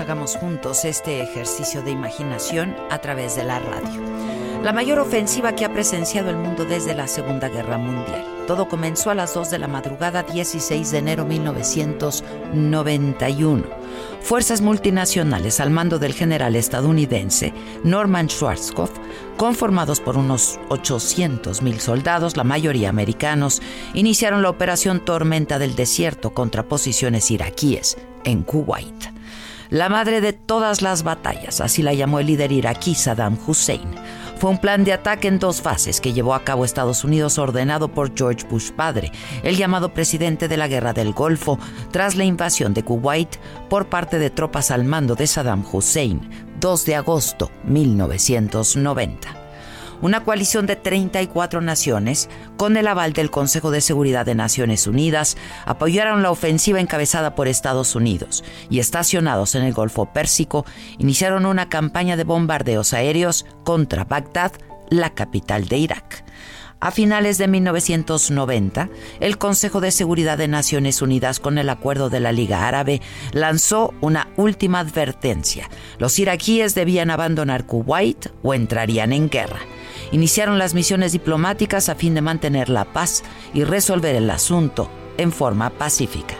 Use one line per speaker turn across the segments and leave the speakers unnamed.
Hagamos juntos este ejercicio de imaginación a través de la radio. La mayor ofensiva que ha presenciado el mundo desde la Segunda Guerra Mundial. Todo comenzó a las 2 de la madrugada 16 de enero 1991. Fuerzas multinacionales al mando del general estadounidense Norman Schwarzkopf, conformados por unos 800 mil soldados, la mayoría americanos, iniciaron la operación Tormenta del Desierto contra posiciones iraquíes en Kuwait. La madre de todas las batallas, así la llamó el líder iraquí Saddam Hussein. Fue un plan de ataque en dos fases que llevó a cabo Estados Unidos ordenado por George Bush padre, el llamado presidente de la Guerra del Golfo, tras la invasión de Kuwait por parte de tropas al mando de Saddam Hussein, 2 de agosto 1990 una coalición de 34 naciones, con el aval del Consejo de Seguridad de Naciones Unidas, apoyaron la ofensiva encabezada por Estados Unidos y estacionados en el Golfo Pérsico, iniciaron una campaña de bombardeos aéreos contra Bagdad, la capital de Irak. A finales de 1990, el Consejo de Seguridad de Naciones Unidas, con el acuerdo de la Liga Árabe, lanzó una última advertencia. Los iraquíes debían abandonar Kuwait o entrarían en guerra. Iniciaron las misiones diplomáticas a fin de mantener la paz y resolver el asunto en forma pacífica.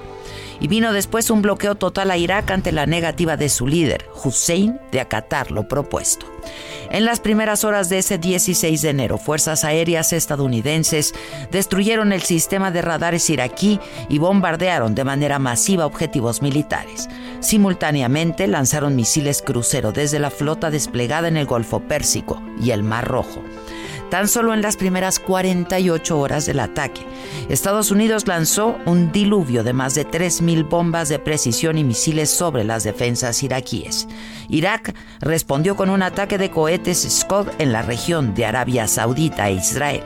Y vino después un bloqueo total a Irak ante la negativa de su líder, Hussein, de acatar lo propuesto. En las primeras horas de ese 16 de enero, fuerzas aéreas estadounidenses destruyeron el sistema de radares iraquí y bombardearon de manera masiva objetivos militares. Simultáneamente lanzaron misiles crucero desde la flota desplegada en el Golfo Pérsico y el Mar Rojo. Tan solo en las primeras 48 horas del ataque, Estados Unidos lanzó un diluvio de más de 3.000 bombas de precisión y misiles sobre las defensas iraquíes. Irak respondió con un ataque de cohetes Scud en la región de Arabia Saudita e Israel.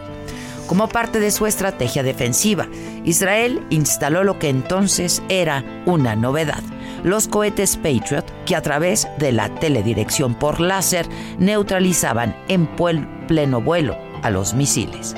Como parte de su estrategia defensiva, Israel instaló lo que entonces era una novedad, los cohetes Patriot que a través de la teledirección por láser neutralizaban en pleno vuelo a los misiles.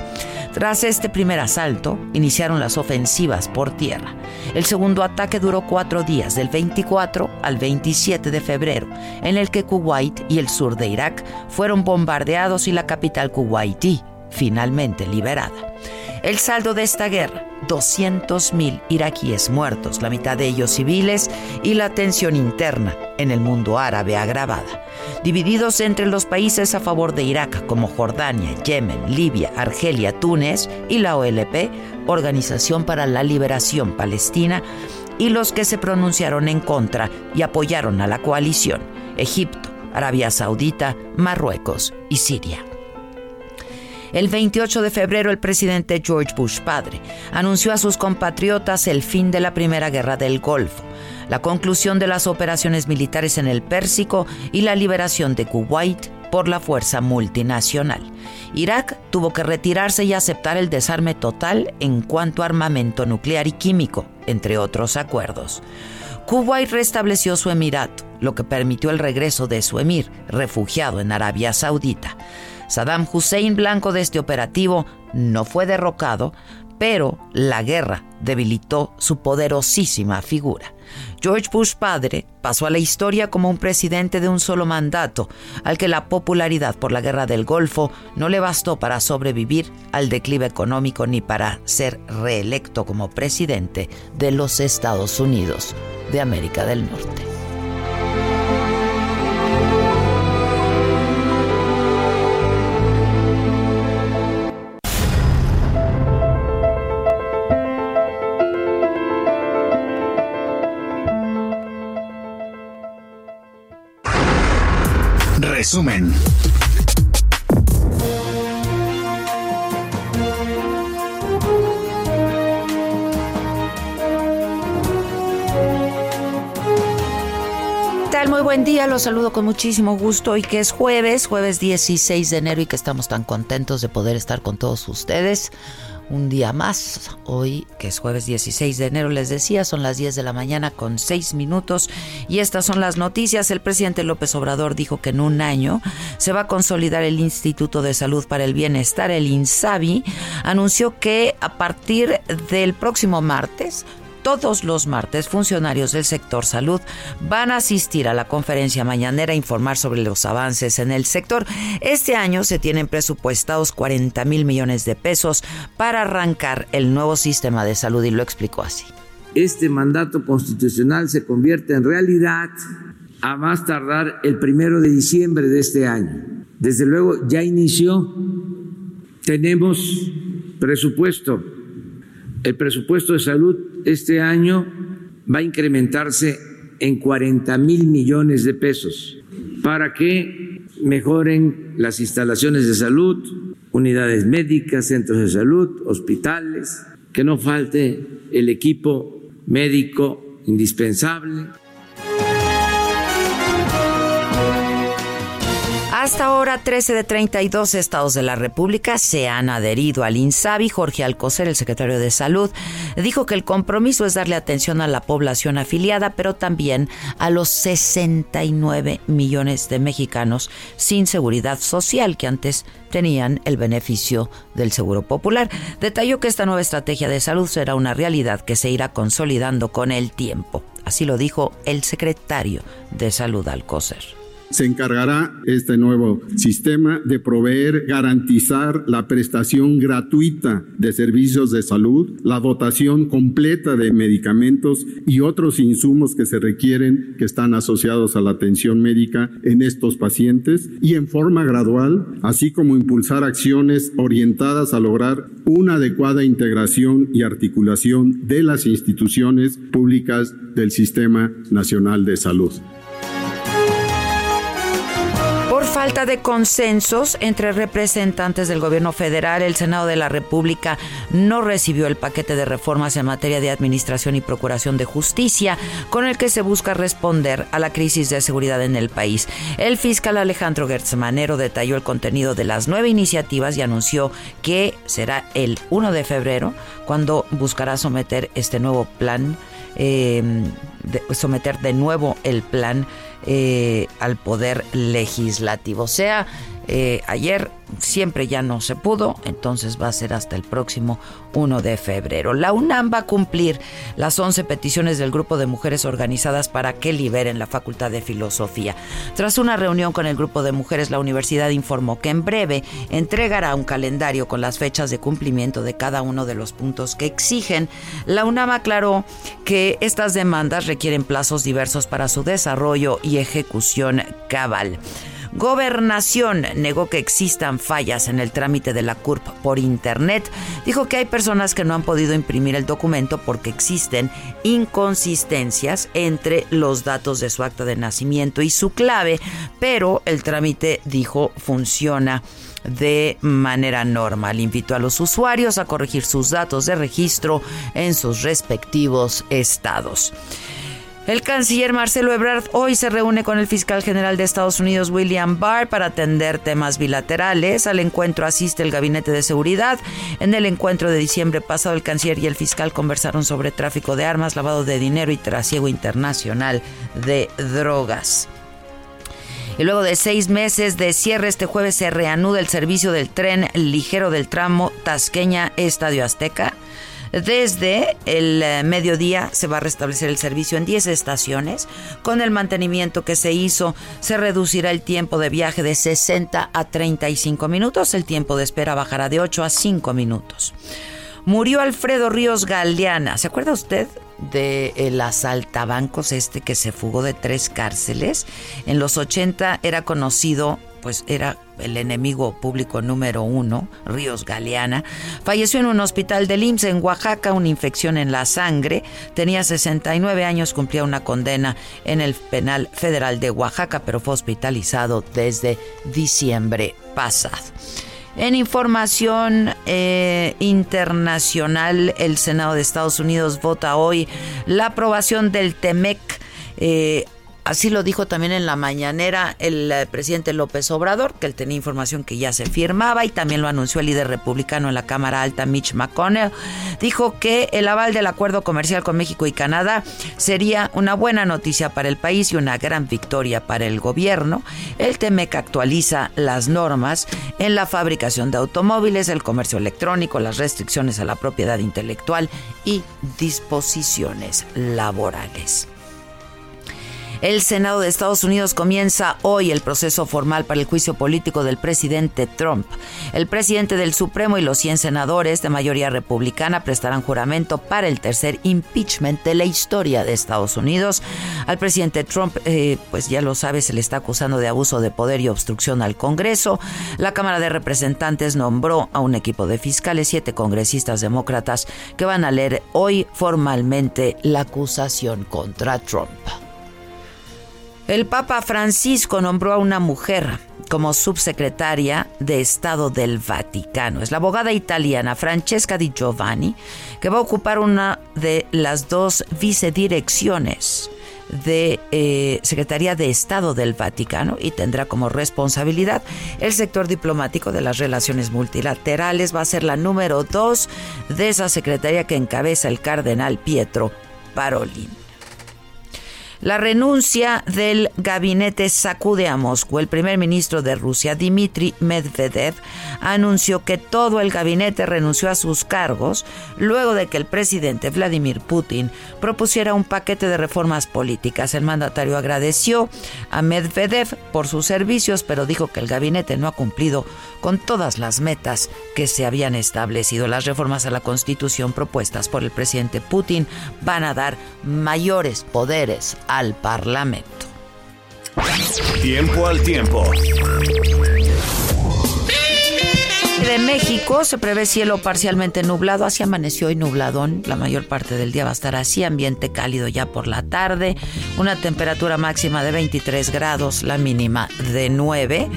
Tras este primer asalto, iniciaron las ofensivas por tierra. El segundo ataque duró cuatro días, del 24 al 27 de febrero, en el que Kuwait y el sur de Irak fueron bombardeados y la capital kuwaití finalmente liberada. El saldo de esta guerra, 200.000 iraquíes muertos, la mitad de ellos civiles, y la tensión interna en el mundo árabe agravada, divididos entre los países a favor de Irak como Jordania, Yemen, Libia, Argelia, Túnez y la OLP, Organización para la Liberación Palestina, y los que se pronunciaron en contra y apoyaron a la coalición, Egipto, Arabia Saudita, Marruecos y Siria. El 28 de febrero el presidente George Bush padre anunció a sus compatriotas el fin de la Primera Guerra del Golfo. la conclusión de las operaciones militares en el Pérsico y la liberación de Kuwait por la fuerza multinacional. Irak tuvo que retirarse y aceptar el desarme total en cuanto a armamento nuclear y químico, entre otros acuerdos. Kuwait restableció su emirato, lo que permitió el regreso de su emir, refugiado en Arabia Saudita. Saddam Hussein, blanco de este operativo, no fue derrocado, pero la guerra debilitó su poderosísima figura. George Bush padre pasó a la historia como un presidente de un solo mandato, al que la popularidad por la guerra del Golfo no le bastó para sobrevivir al declive económico ni para ser reelecto como presidente de los Estados Unidos de América del Norte.
Resumen.
Muy buen día, los saludo con muchísimo gusto. Y que es jueves, jueves 16 de enero y que estamos tan contentos de poder estar con todos ustedes un día más. Hoy, que es jueves 16 de enero, les decía, son las 10 de la mañana con 6 minutos y estas son las noticias. El presidente López Obrador dijo que en un año se va a consolidar el Instituto de Salud para el Bienestar, el INSABI. Anunció que a partir del próximo martes todos los martes funcionarios del sector salud van a asistir a la conferencia mañanera a informar sobre los avances en el sector. Este año se tienen presupuestados 40 mil millones de pesos para arrancar el nuevo sistema de salud y lo explicó así.
Este mandato constitucional se convierte en realidad a más tardar el primero de diciembre de este año. Desde luego ya inició, tenemos presupuesto el presupuesto de salud este año va a incrementarse en 40 mil millones de pesos para que mejoren las instalaciones de salud, unidades médicas, centros de salud, hospitales, que no falte el equipo médico indispensable.
Hasta ahora, 13 de 32 estados de la República se han adherido al INSABI. Jorge Alcocer, el secretario de Salud, dijo que el compromiso es darle atención a la población afiliada, pero también a los 69 millones de mexicanos sin seguridad social que antes tenían el beneficio del Seguro Popular. Detalló que esta nueva estrategia de salud será una realidad que se irá consolidando con el tiempo. Así lo dijo el secretario de Salud Alcocer.
Se encargará este nuevo sistema de proveer, garantizar la prestación gratuita de servicios de salud, la dotación completa de medicamentos y otros insumos que se requieren que están asociados a la atención médica en estos pacientes y en forma gradual, así como impulsar acciones orientadas a lograr una adecuada integración y articulación de las instituciones públicas del Sistema Nacional de Salud
falta de consensos entre representantes del gobierno federal, el Senado de la República no recibió el paquete de reformas en materia de administración y procuración de justicia con el que se busca responder a la crisis de seguridad en el país. El fiscal Alejandro Gertzmanero detalló el contenido de las nueve iniciativas y anunció que será el 1 de febrero cuando buscará someter este nuevo plan, eh, someter de nuevo el plan eh, al poder legislativo. O sea, eh, ayer siempre ya no se pudo, entonces va a ser hasta el próximo 1 de febrero. La UNAM va a cumplir las 11 peticiones del grupo de mujeres organizadas para que liberen la Facultad de Filosofía. Tras una reunión con el grupo de mujeres, la universidad informó que en breve entregará un calendario con las fechas de cumplimiento de cada uno de los puntos que exigen. La UNAM aclaró que estas demandas requieren plazos diversos para su desarrollo y ejecución cabal. Gobernación negó que existan fallas en el trámite de la CURP por Internet. Dijo que hay personas que no han podido imprimir el documento porque existen inconsistencias entre los datos de su acta de nacimiento y su clave, pero el trámite, dijo, funciona de manera normal. Invitó a los usuarios a corregir sus datos de registro en sus respectivos estados. El canciller Marcelo Ebrard hoy se reúne con el fiscal general de Estados Unidos William Barr para atender temas bilaterales. Al encuentro asiste el Gabinete de Seguridad. En el encuentro de diciembre pasado, el canciller y el fiscal conversaron sobre tráfico de armas, lavado de dinero y trasiego internacional de drogas. Y luego de seis meses de cierre, este jueves se reanuda el servicio del tren ligero del tramo Tasqueña Estadio Azteca. Desde el eh, mediodía se va a restablecer el servicio en 10 estaciones. Con el mantenimiento que se hizo, se reducirá el tiempo de viaje de 60 a 35 minutos. El tiempo de espera bajará de 8 a 5 minutos. Murió Alfredo Ríos Galeana. ¿Se acuerda usted de el asaltabancos este que se fugó de tres cárceles? En los 80 era conocido pues era el enemigo público número uno, Ríos Galeana, falleció en un hospital de IMSS en Oaxaca, una infección en la sangre, tenía 69 años, cumplía una condena en el penal federal de Oaxaca, pero fue hospitalizado desde diciembre pasado. En información eh, internacional, el Senado de Estados Unidos vota hoy la aprobación del TEMEC. Eh, Así lo dijo también en la mañanera el eh, presidente López Obrador, que él tenía información que ya se firmaba y también lo anunció el líder republicano en la Cámara Alta, Mitch McConnell. Dijo que el aval del acuerdo comercial con México y Canadá sería una buena noticia para el país y una gran victoria para el gobierno. El TEMEC actualiza las normas en la fabricación de automóviles, el comercio electrónico, las restricciones a la propiedad intelectual y disposiciones laborales. El Senado de Estados Unidos comienza hoy el proceso formal para el juicio político del presidente Trump. El presidente del Supremo y los 100 senadores de mayoría republicana prestarán juramento para el tercer impeachment de la historia de Estados Unidos. Al presidente Trump, eh, pues ya lo sabe, se le está acusando de abuso de poder y obstrucción al Congreso. La Cámara de Representantes nombró a un equipo de fiscales, siete congresistas demócratas, que van a leer hoy formalmente la acusación contra Trump. El Papa Francisco nombró a una mujer como subsecretaria de Estado del Vaticano. Es la abogada italiana Francesca Di Giovanni, que va a ocupar una de las dos vicedirecciones de eh, Secretaría de Estado del Vaticano y tendrá como responsabilidad el sector diplomático de las relaciones multilaterales. Va a ser la número dos de esa secretaría que encabeza el cardenal Pietro Parolin. La renuncia del gabinete sacude a Moscú. El primer ministro de Rusia, Dmitry Medvedev, anunció que todo el gabinete renunció a sus cargos luego de que el presidente Vladimir Putin propusiera un paquete de reformas políticas. El mandatario agradeció a Medvedev por sus servicios, pero dijo que el gabinete no ha cumplido con todas las metas que se habían establecido. Las reformas a la Constitución propuestas por el presidente Putin van a dar mayores poderes al Parlamento.
Tiempo al tiempo.
De México se prevé cielo parcialmente nublado, así amaneció y nubladón. La mayor parte del día va a estar así, ambiente cálido ya por la tarde, una temperatura máxima de 23 grados, la mínima de 9.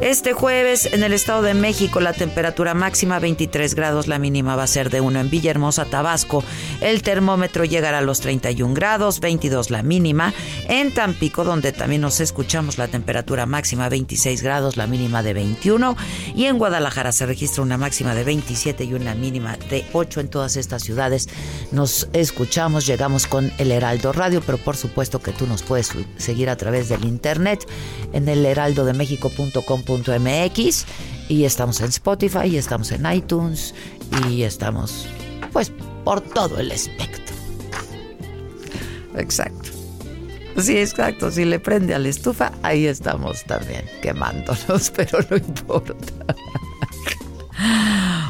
Este jueves en el Estado de México la temperatura máxima 23 grados, la mínima va a ser de 1 en Villahermosa, Tabasco. El termómetro llegará a los 31 grados, 22 la mínima. En Tampico, donde también nos escuchamos, la temperatura máxima 26 grados, la mínima de 21. Y en Guadalajara se registra una máxima de 27 y una mínima de 8 en todas estas ciudades. Nos escuchamos, llegamos con el Heraldo Radio, pero por supuesto que tú nos puedes seguir a través del internet en el heraldodemexico.com .mx y estamos en Spotify y estamos en iTunes y estamos pues por todo el espectro. Exacto. Sí, exacto. Si le prende a la estufa, ahí estamos también quemándonos, pero no importa.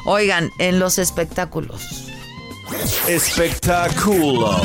Oigan, en los espectáculos.
Espectáculo.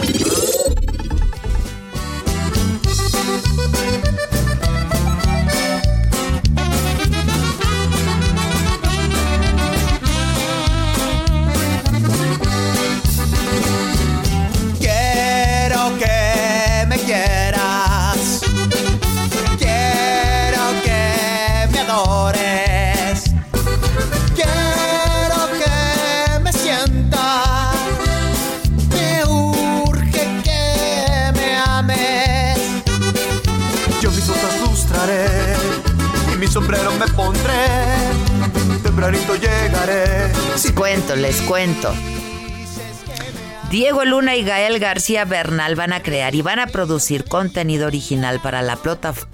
Les cuento, les cuento. Diego Luna y Gael García Bernal van a crear y van a producir contenido original para la,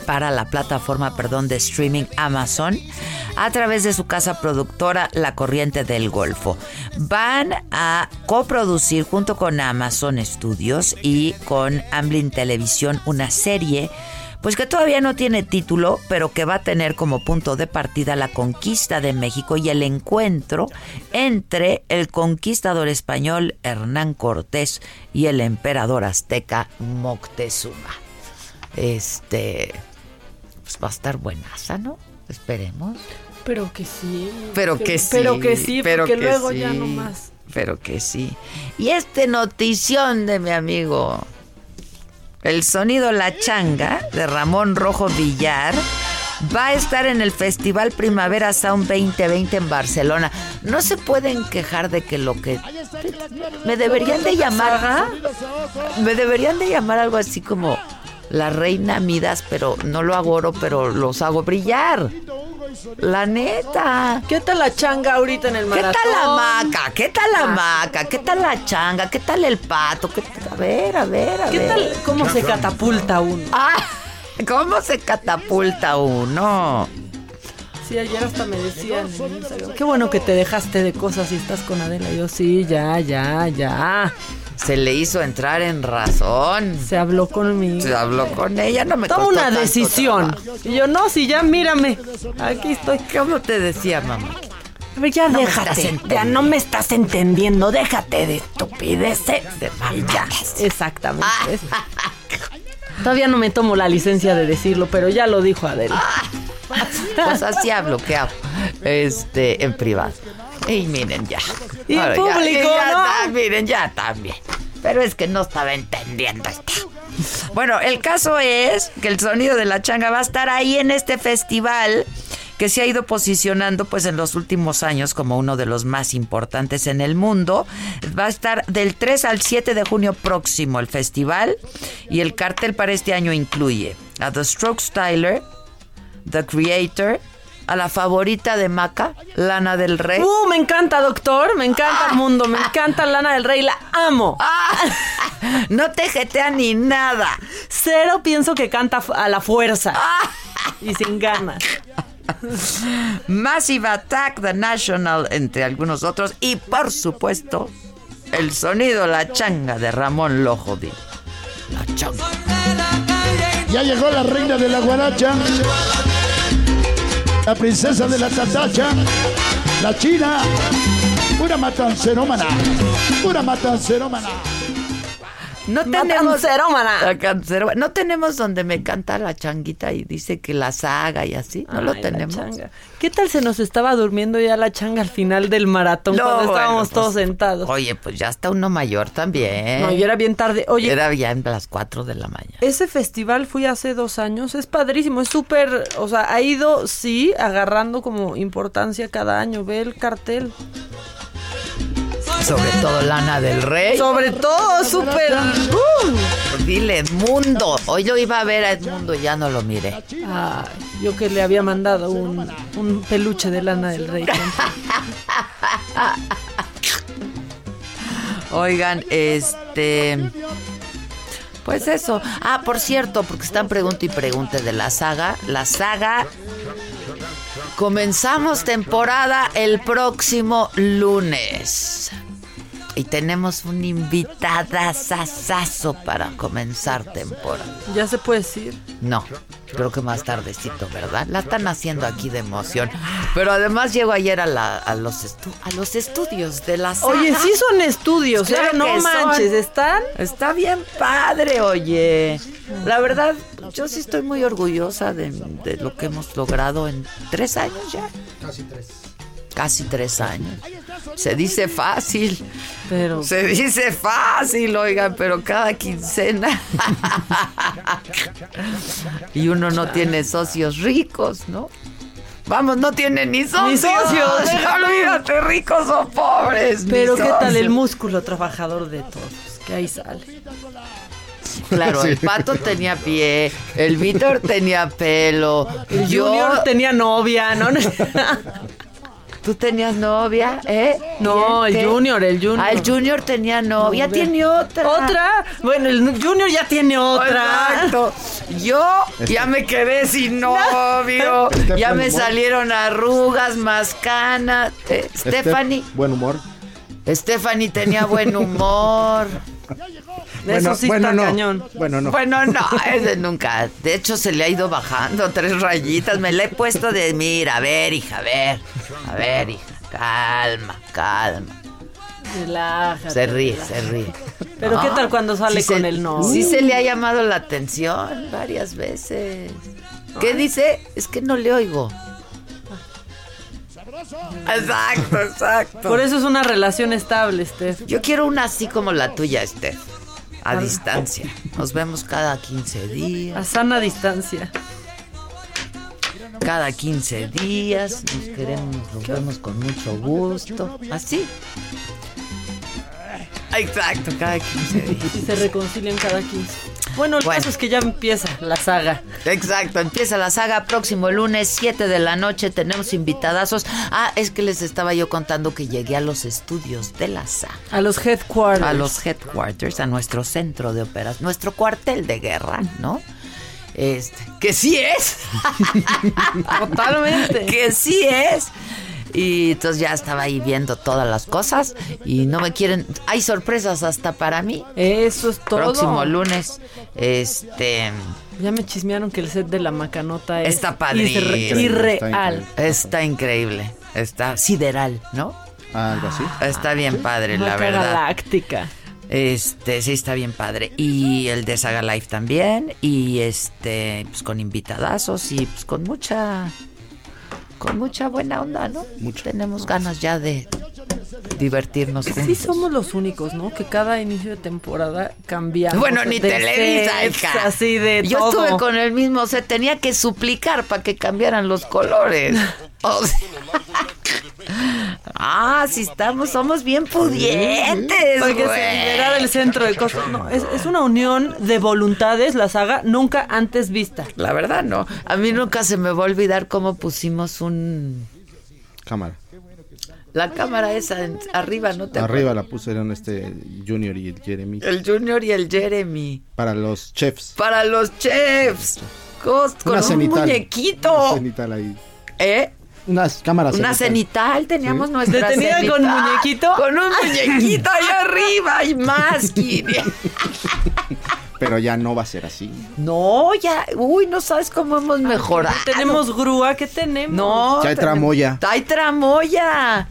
para la plataforma perdón, de streaming Amazon a través de su casa productora La Corriente del Golfo. Van a coproducir junto con Amazon Studios y con Amblin Televisión una serie pues que todavía no tiene título, pero que va a tener como punto de partida la conquista de México y el encuentro entre el conquistador español Hernán Cortés y el emperador azteca Moctezuma. Este, pues va a estar buenaza, ¿no? Esperemos.
Pero que sí.
Pero que, sí.
Pero que sí,
pero
porque
que
luego
sí,
ya no más.
Pero que sí. Y este notición de mi amigo el sonido La Changa de Ramón Rojo Villar va a estar en el Festival Primavera Sound 2020 en Barcelona. No se pueden quejar de que lo que me deberían de llamar, me deberían de llamar algo así como la reina Midas, pero no lo hago oro, pero los hago brillar. La neta.
¿Qué tal la changa ahorita en el
¿Qué
maratón?
tal la maca? ¿Qué tal la maca? ¿Qué tal la changa? ¿Qué tal el pato? ¿Qué tal? A ver, a ver, a
¿Qué
ver.
tal cómo se catapulta uno?
Ah, ¿cómo se catapulta uno?
Sí, ayer hasta me decían en Instagram, Qué bueno que te dejaste de cosas y estás con Adela. Yo sí, ya, ya, ya.
Se le hizo entrar en razón.
Se habló conmigo.
Se habló con ella, no me
Toma una decisión.
trabajo.
Y yo, no, si ya mírame. Aquí estoy.
¿Cómo te decía, mamá?
Ya
No me estás
déjate. Ya no me estás entendiendo. Déjate de estupideces.
De mamadas.
Exactamente. Todavía no me tomo la licencia de decirlo, pero ya lo dijo Adela.
Pues así hablo, ¿qué hago? Este, en privado. Y miren ya.
Y
ya-
público,
y ya
¿no?
miren, ya también. Pero es que no estaba entendiendo esto. Bueno, el caso es que el sonido de la changa va a estar ahí en este festival que se ha ido posicionando pues en los últimos años como uno de los más importantes en el mundo. Va a estar del 3 al 7 de junio próximo el festival y el cartel para este año incluye a The Stroke Styler, The Creator, a la favorita de Maca, Lana del Rey.
Uh, me encanta, doctor. Me encanta el mundo. Me encanta Lana del Rey. La amo.
Ah, no te jetea ni nada.
Cero pienso que canta a la fuerza. Y sin ganas.
Massive Attack, The National, entre algunos otros. Y por supuesto, el sonido La Changa de Ramón Lojodi. La Changa.
Ya llegó la reina de la guaracha, la princesa de la tatacha, la china, una matancerómana, una matancerómana.
No tenemos. La. No tenemos donde me canta la changuita y dice que la saga y así. No lo
Ay,
tenemos.
¿Qué tal se nos estaba durmiendo ya la changa al final del maratón
No,
cuando estábamos
bueno, pues,
todos sentados?
Oye, pues ya está uno mayor también.
No, y era bien tarde. Oye,
Era ya en las 4 de la mañana.
ese festival fui hace dos años. Es padrísimo, es súper. O sea, ha ido, sí, agarrando como importancia cada año. Ve el cartel.
Sobre todo Lana del Rey.
Sobre todo, súper. Uh.
Dile Edmundo. Hoy yo iba a ver a Edmundo y ya no lo miré.
Yo que le había mandado un, un peluche de lana del rey.
Oigan, este. Pues eso. Ah, por cierto, porque están pregunta y pregunte de la saga. La saga. Comenzamos temporada el próximo lunes. Y tenemos un invitada sasazo para comenzar temporada.
Ya se puede decir.
No, creo que más tardecito, ¿verdad? La están haciendo aquí de emoción. Pero además llego ayer a, la- a los, estu- a los estudios de la saga.
Oye, sí son estudios,
Claro
¿eh? No
que son.
manches, ¿están?
Está bien padre, oye. La verdad, yo sí estoy muy orgullosa de, de lo que hemos logrado en tres años ya. Casi tres. Casi tres años. Se dice fácil.
Pero
Se dice fácil, oigan, pero cada quincena. y uno no tiene socios ricos, ¿no? Vamos, no tiene ni socios.
socios.
Olvídate, ricos o pobres. ni
Pero ¿qué tal el músculo trabajador de todos? Que ahí sale.
Claro,
Sí.
el pato tenía pie, el Víctor tenía pelo,
El
yo
Junior tenía novia, ¿no?
¿Tú tenías novia, eh?
No, el
¿Qué?
Junior, el Junior.
Ah, el Junior tenía novia, tiene otra.
¿Otra? Bueno, el Junior ya tiene otra.
Exacto. Yo ya me quedé sin novio.
Stephanie
ya me salieron arrugas, más canas. Eh, Stephanie.
Este, buen humor.
Stephanie tenía buen humor.
Eso sí
bueno,
está
no.
cañón.
Bueno, no.
Bueno, no, ese nunca. De hecho, se le ha ido bajando tres rayitas. Me la he puesto de, mira, a ver, hija, a ver. A ver, hija, calma, calma.
Relájate.
Se ríe,
relájate.
se ríe.
Pero ¿qué tal cuando sale
se-
con el novio?
Sí se le ha llamado la atención varias veces. ¿Qué dice? Es que no le oigo. Exacto, exacto.
Por eso es una relación estable, Steph.
Yo quiero una así como la tuya, Steph. A distancia. Nos vemos cada 15 días.
A sana distancia.
Cada 15 días. Nos queremos, nos vemos con mucho gusto. Así. Exacto, cada 15 días.
Y se reconcilian cada 15. Bueno, el
Bueno.
caso es que ya empieza la saga.
Exacto, empieza la saga próximo lunes, 7 de la noche. Tenemos invitadazos. Ah, es que les estaba yo contando que llegué a los estudios de la saga.
A los headquarters.
a los headquarters, a nuestro centro de operaciones, nuestro cuartel de guerra, ¿no? Este, que sí es.
Totalmente.
que sí es. Y entonces ya estaba ahí viendo todas las cosas y no me quieren. Hay sorpresas hasta para mí.
Eso es todo.
Próximo lunes. Este.
Ya me chismearon que el set de la macanota es
Está padrísimo.
irre- irreal.
Está increíble. Está sideral, ¿no?
Algo así.
Está bien padre, la
Maca
verdad.
galáctica.
Este, sí, está bien padre. Y el de Saga Life también. Y este, pues con invitadazos y pues con mucha. Con mucha buena onda, ¿no? Tenemos ganas ya de divertirnos juntos.
Sí somos los únicos, ¿no? Que cada inicio de temporada cambiamos.
Bueno, ni
de
Televisa, hija.
Así de
Yo
todo.
estuve con el mismo set, tenía que suplicar para que cambiaran los colores. O sea- ah, sí estamos, somos bien pudientes,
Para que se liberara el centro de cosas. No, es, es una unión de voluntades, la saga, nunca antes vista.
La verdad, no. A mí nunca se me va a olvidar cómo pusimos un...
Cámara.
La cámara esa en- arriba, ¿no te
Arriba la pusieron este Junior y el Jeremy.
El Junior y el Jeremy.
Para los chefs.
Para los chefs. Con un
cenital.
muñequito.
Una cenital ahí.
¿Eh?
Unas cámaras.
Una cenital, teníamos nuestra
¿Detenida con
cenital.
muñequito?
Con un muñequito ahí arriba y más.
Pero ya no va a ser así.
No, ya, uy, no sabes cómo hemos mejorado.
Tenemos grúa, ¿qué tenemos?
No.
Ya hay tramoya.
Hay tramoya.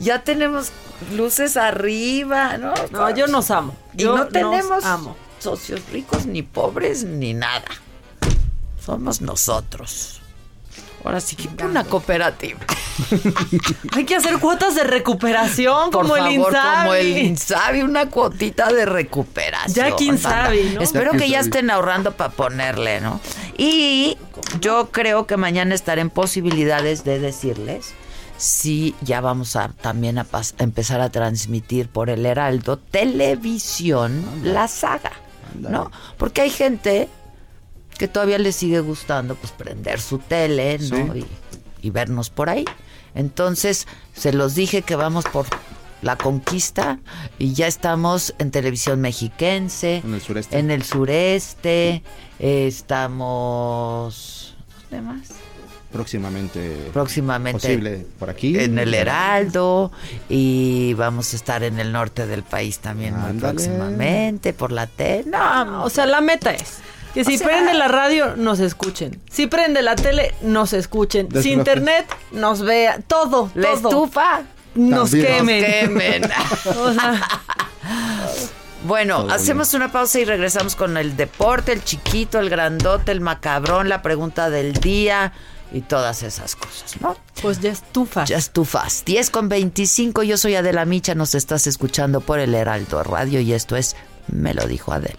Ya tenemos luces arriba, ¿no?
No, yo nos amo.
Y
Yo
no
nos
tenemos
amo.
socios ricos, ni pobres, ni nada. Somos nosotros. Ahora sí que una cooperativa.
Hay que hacer cuotas de recuperación
Por
como el
favor,
Insabi.
como el Insabi, una cuotita de recuperación.
Ya quién sabe. ¿no?
Espero
Ya
que ya
sabe.
estén ahorrando para ponerle, ¿no? Y yo creo que mañana estaré en posibilidades de decirles si ya vamos a también a, pas- a empezar a transmitir por el Heraldo Televisión la saga, ¿no? Porque hay gente que todavía le sigue gustando pues prender su tele, ¿no?
Sí.
Y, y vernos por ahí. Entonces, se los dije que vamos por la conquista y ya estamos en televisión mexiquense,
En el sureste.
en el sureste, eh, estamos ¿dónde más?
Próximamente.
Próximamente
Posible por aquí.
en el Heraldo y vamos a estar en el norte del país también muy próximamente por la tele. No,
O sea, la meta es que si
O sea-
prende la radio, nos escuchen. Si prende la tele, nos escuchen. Si internet, nos vea. Todo,
la
todo.
estufa
Nos
También.
quemen.
quemen.
O sea,
Bueno,
Todo
hacemos una pausa y regresamos con el deporte, el chiquito, el grandote, el macabrón, la pregunta del día y todas esas cosas, ¿no?
pues ya estufa.
Ya estufas. 10 con 25, yo soy Adela Micha, nos estás escuchando por el Heraldo Radio y esto es Me lo dijo Adela.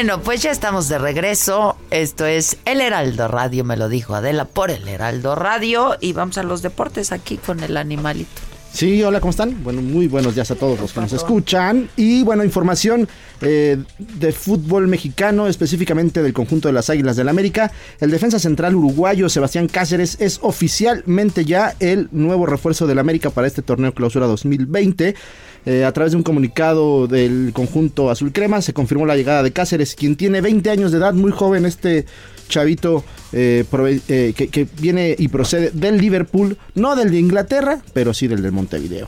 Bueno, pues ya estamos de regreso. Esto es El Heraldo Radio, me lo dijo Adela por El Heraldo Radio. Y vamos a los deportes aquí con el animalito.
Sí, hola, ¿cómo están? Bueno, muy buenos días a todos los que nos escuchan. Y bueno, información eh, de fútbol mexicano, específicamente del conjunto de las Águilas del América. El defensa central uruguayo Sebastián Cáceres es oficialmente ya el nuevo refuerzo del América para este torneo clausura 2020. Eh, a través de un comunicado del conjunto azul crema se confirmó la llegada de Cáceres, quien tiene 20 años de edad, muy joven este chavito eh, prove- eh, que, que viene y procede del Liverpool, no del de Inglaterra, pero sí del de Montevideo.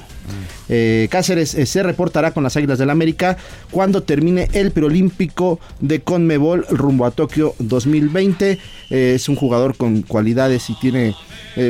Eh, Cáceres se reportará con las Águilas del América cuando termine el preolímpico de Conmebol rumbo a Tokio 2020. Eh, es un jugador con cualidades y tiene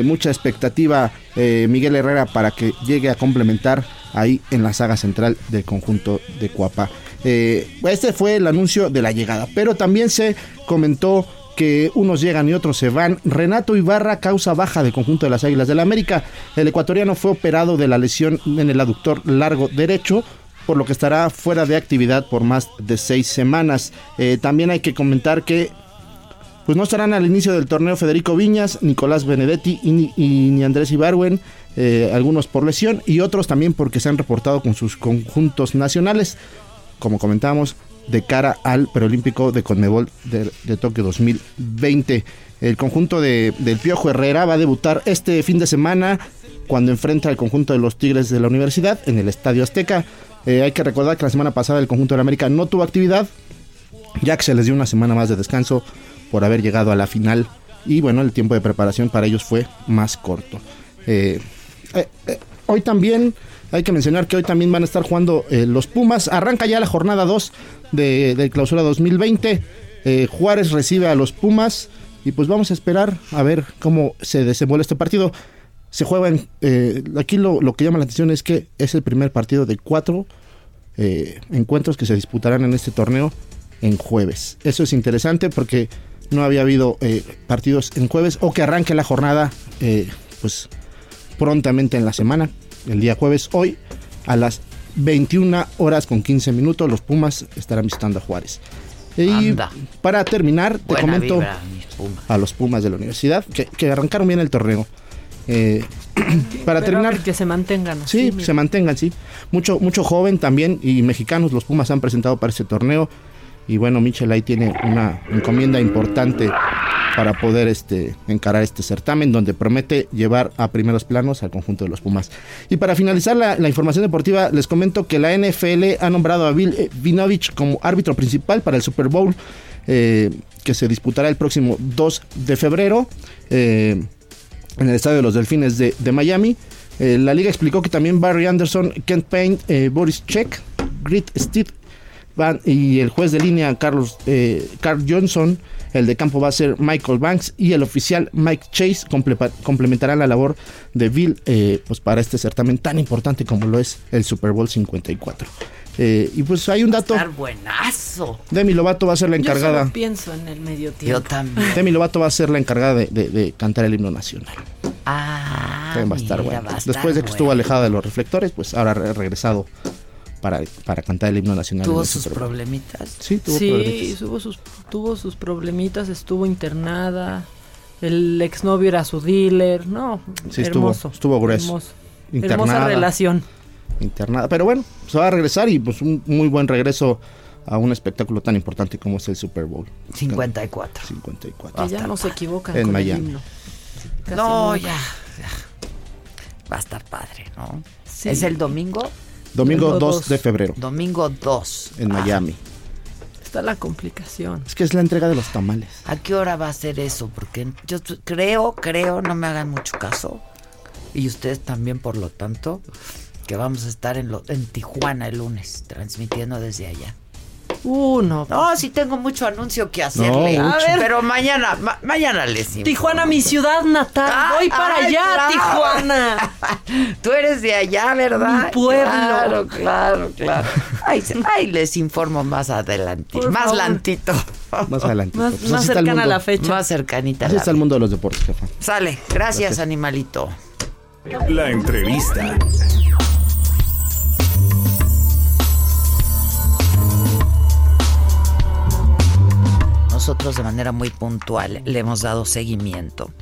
mucha expectativa Miguel Herrera para que llegue a complementar ahí en la saga central del conjunto de Cuapa. Eh, este fue el anuncio de la llegada, pero también se comentó que unos llegan y otros se van. Renato Ibarra causa baja del conjunto de las Águilas del la América. El ecuatoriano fue operado de la lesión en el aductor largo derecho, por lo que estará fuera de actividad por más de seis semanas. Eh, también hay que comentar que pues no estarán al inicio del torneo Federico Viñas, Nicolás Benedetti y, ni- y ni Andrés Ibarwen, eh, algunos por lesión y otros también porque se han reportado con sus conjuntos nacionales, como comentábamos, de cara al preolímpico de Conmebol de, Tokio 2020. El conjunto de, del Piojo Herrera va a debutar este fin de semana cuando enfrenta al conjunto de los Tigres de la Universidad en el Estadio Azteca. Eh, hay que recordar que la semana pasada el conjunto de la América no tuvo actividad, ya que se les dio una semana más de descanso por haber llegado a la final y bueno, el tiempo de preparación para ellos fue más corto. Eh, eh, hoy también hay que mencionar que hoy también van a estar jugando eh, los Pumas. Arranca ya la jornada 2 de, de clausura 2020. Eh, Juárez recibe a los Pumas y pues vamos a esperar a ver cómo se desenvuelve este partido. Se juega en, eh, aquí lo, que llama la atención es que es el primer partido de cuatro encuentros que se disputarán en este torneo en jueves. Eso es interesante porque no había habido partidos en jueves o que arranque la jornada pues prontamente en la semana, el día jueves. Hoy a las 21 horas con 15 minutos los Pumas estarán visitando a Juárez. Y
Anda.
para terminar, te
Buena
comento
vibra,
a los Pumas de la universidad que, que arrancaron bien el torneo. Eh, para
Pero
terminar,
Que se mantengan así.
Sí,
mira.
se mantengan, sí. Mucho, mucho joven también y mexicanos, los Pumas han presentado para este torneo. Y bueno, Michel ahí tiene una encomienda importante para poder este, encarar este certamen, donde promete llevar a primeros planos al conjunto de los Pumas. Y para finalizar la, información deportiva, les comento que la NFL ha nombrado a Bill eh, Vinovich como árbitro principal para el Super Bowl, eh, que se disputará el próximo 2 de febrero. eh, en el estadio de los Delfines de, Miami. La liga explicó que también Barry Anderson, Kent Payne, Boris Check, Grit Steed van, y el juez de línea Carlos eh, Carl Johnson, el de campo va a ser Michael Banks y el oficial Mike Chase comple- complementarán la labor de Bill eh, pues para este certamen tan importante como lo es el Super Bowl 54. Eh, y pues hay un dato,
Estar buenazo.
Demi Lovato va a ser la
Yo
encargada.
solo pienso en el medio tiempo.
Yo también.
Demi Lovato va a ser la encargada de, de- de cantar el himno nacional.
Ah,
También va a estar
mira,
bueno.
va a estar
Después de que estuvo alejada de los reflectores, pues ahora ha regresado para, para cantar el himno nacional.
Tuvo sus problemitas.
Sí, tuvo
Sí,
problemitas.
tuvo sus, tuvo sus problemitas, estuvo internada. El exnovio era su dealer. No,
Sí,
hermoso.
estuvo grueso.
Hermoso.
Internada.
Hermosa relación.
internada. Pero bueno, se va a regresar y pues un muy buen regreso a un espectáculo tan importante como es el Super Bowl
54.
54.
Que ya no se equivocan
En
con
Miami.
el himno. Casi
No,
nunca.
ya, ya. Va a estar padre, ¿no?
Sí.
¿Es el domingo?
Domingo
Domingo
2
dos.
de febrero
Domingo 2.
en Miami.
Está la complicación.
Es que es la entrega de los tamales.
¿A qué hora va a ser eso? Porque yo creo, creo, no me hagan mucho caso. Y ustedes también, por lo tanto, que vamos a estar en, lo- en Tijuana el lunes, transmitiendo desde allá.
Uh, no.
Sí tengo mucho anuncio que hacerle.
No,
mucho. A ver.
Pero mañana, ma- mañana les informo.
Tijuana, mi ciudad natal.
Ay,
Voy para
ay,
allá,
claro.
Tijuana.
Tú eres de allá, ¿verdad?
Mi pueblo.
Claro, claro, claro. Ahí, les informo más adelante.
Por
más
favor.
lantito.
Más adelante.
Más,
Pues
más cercana a la fecha.
Más cercanita.
Así está el mundo de los deportes, jefa.
Sale. Gracias, animalito.
La entrevista.
Nosotros de manera muy puntual le hemos dado seguimiento.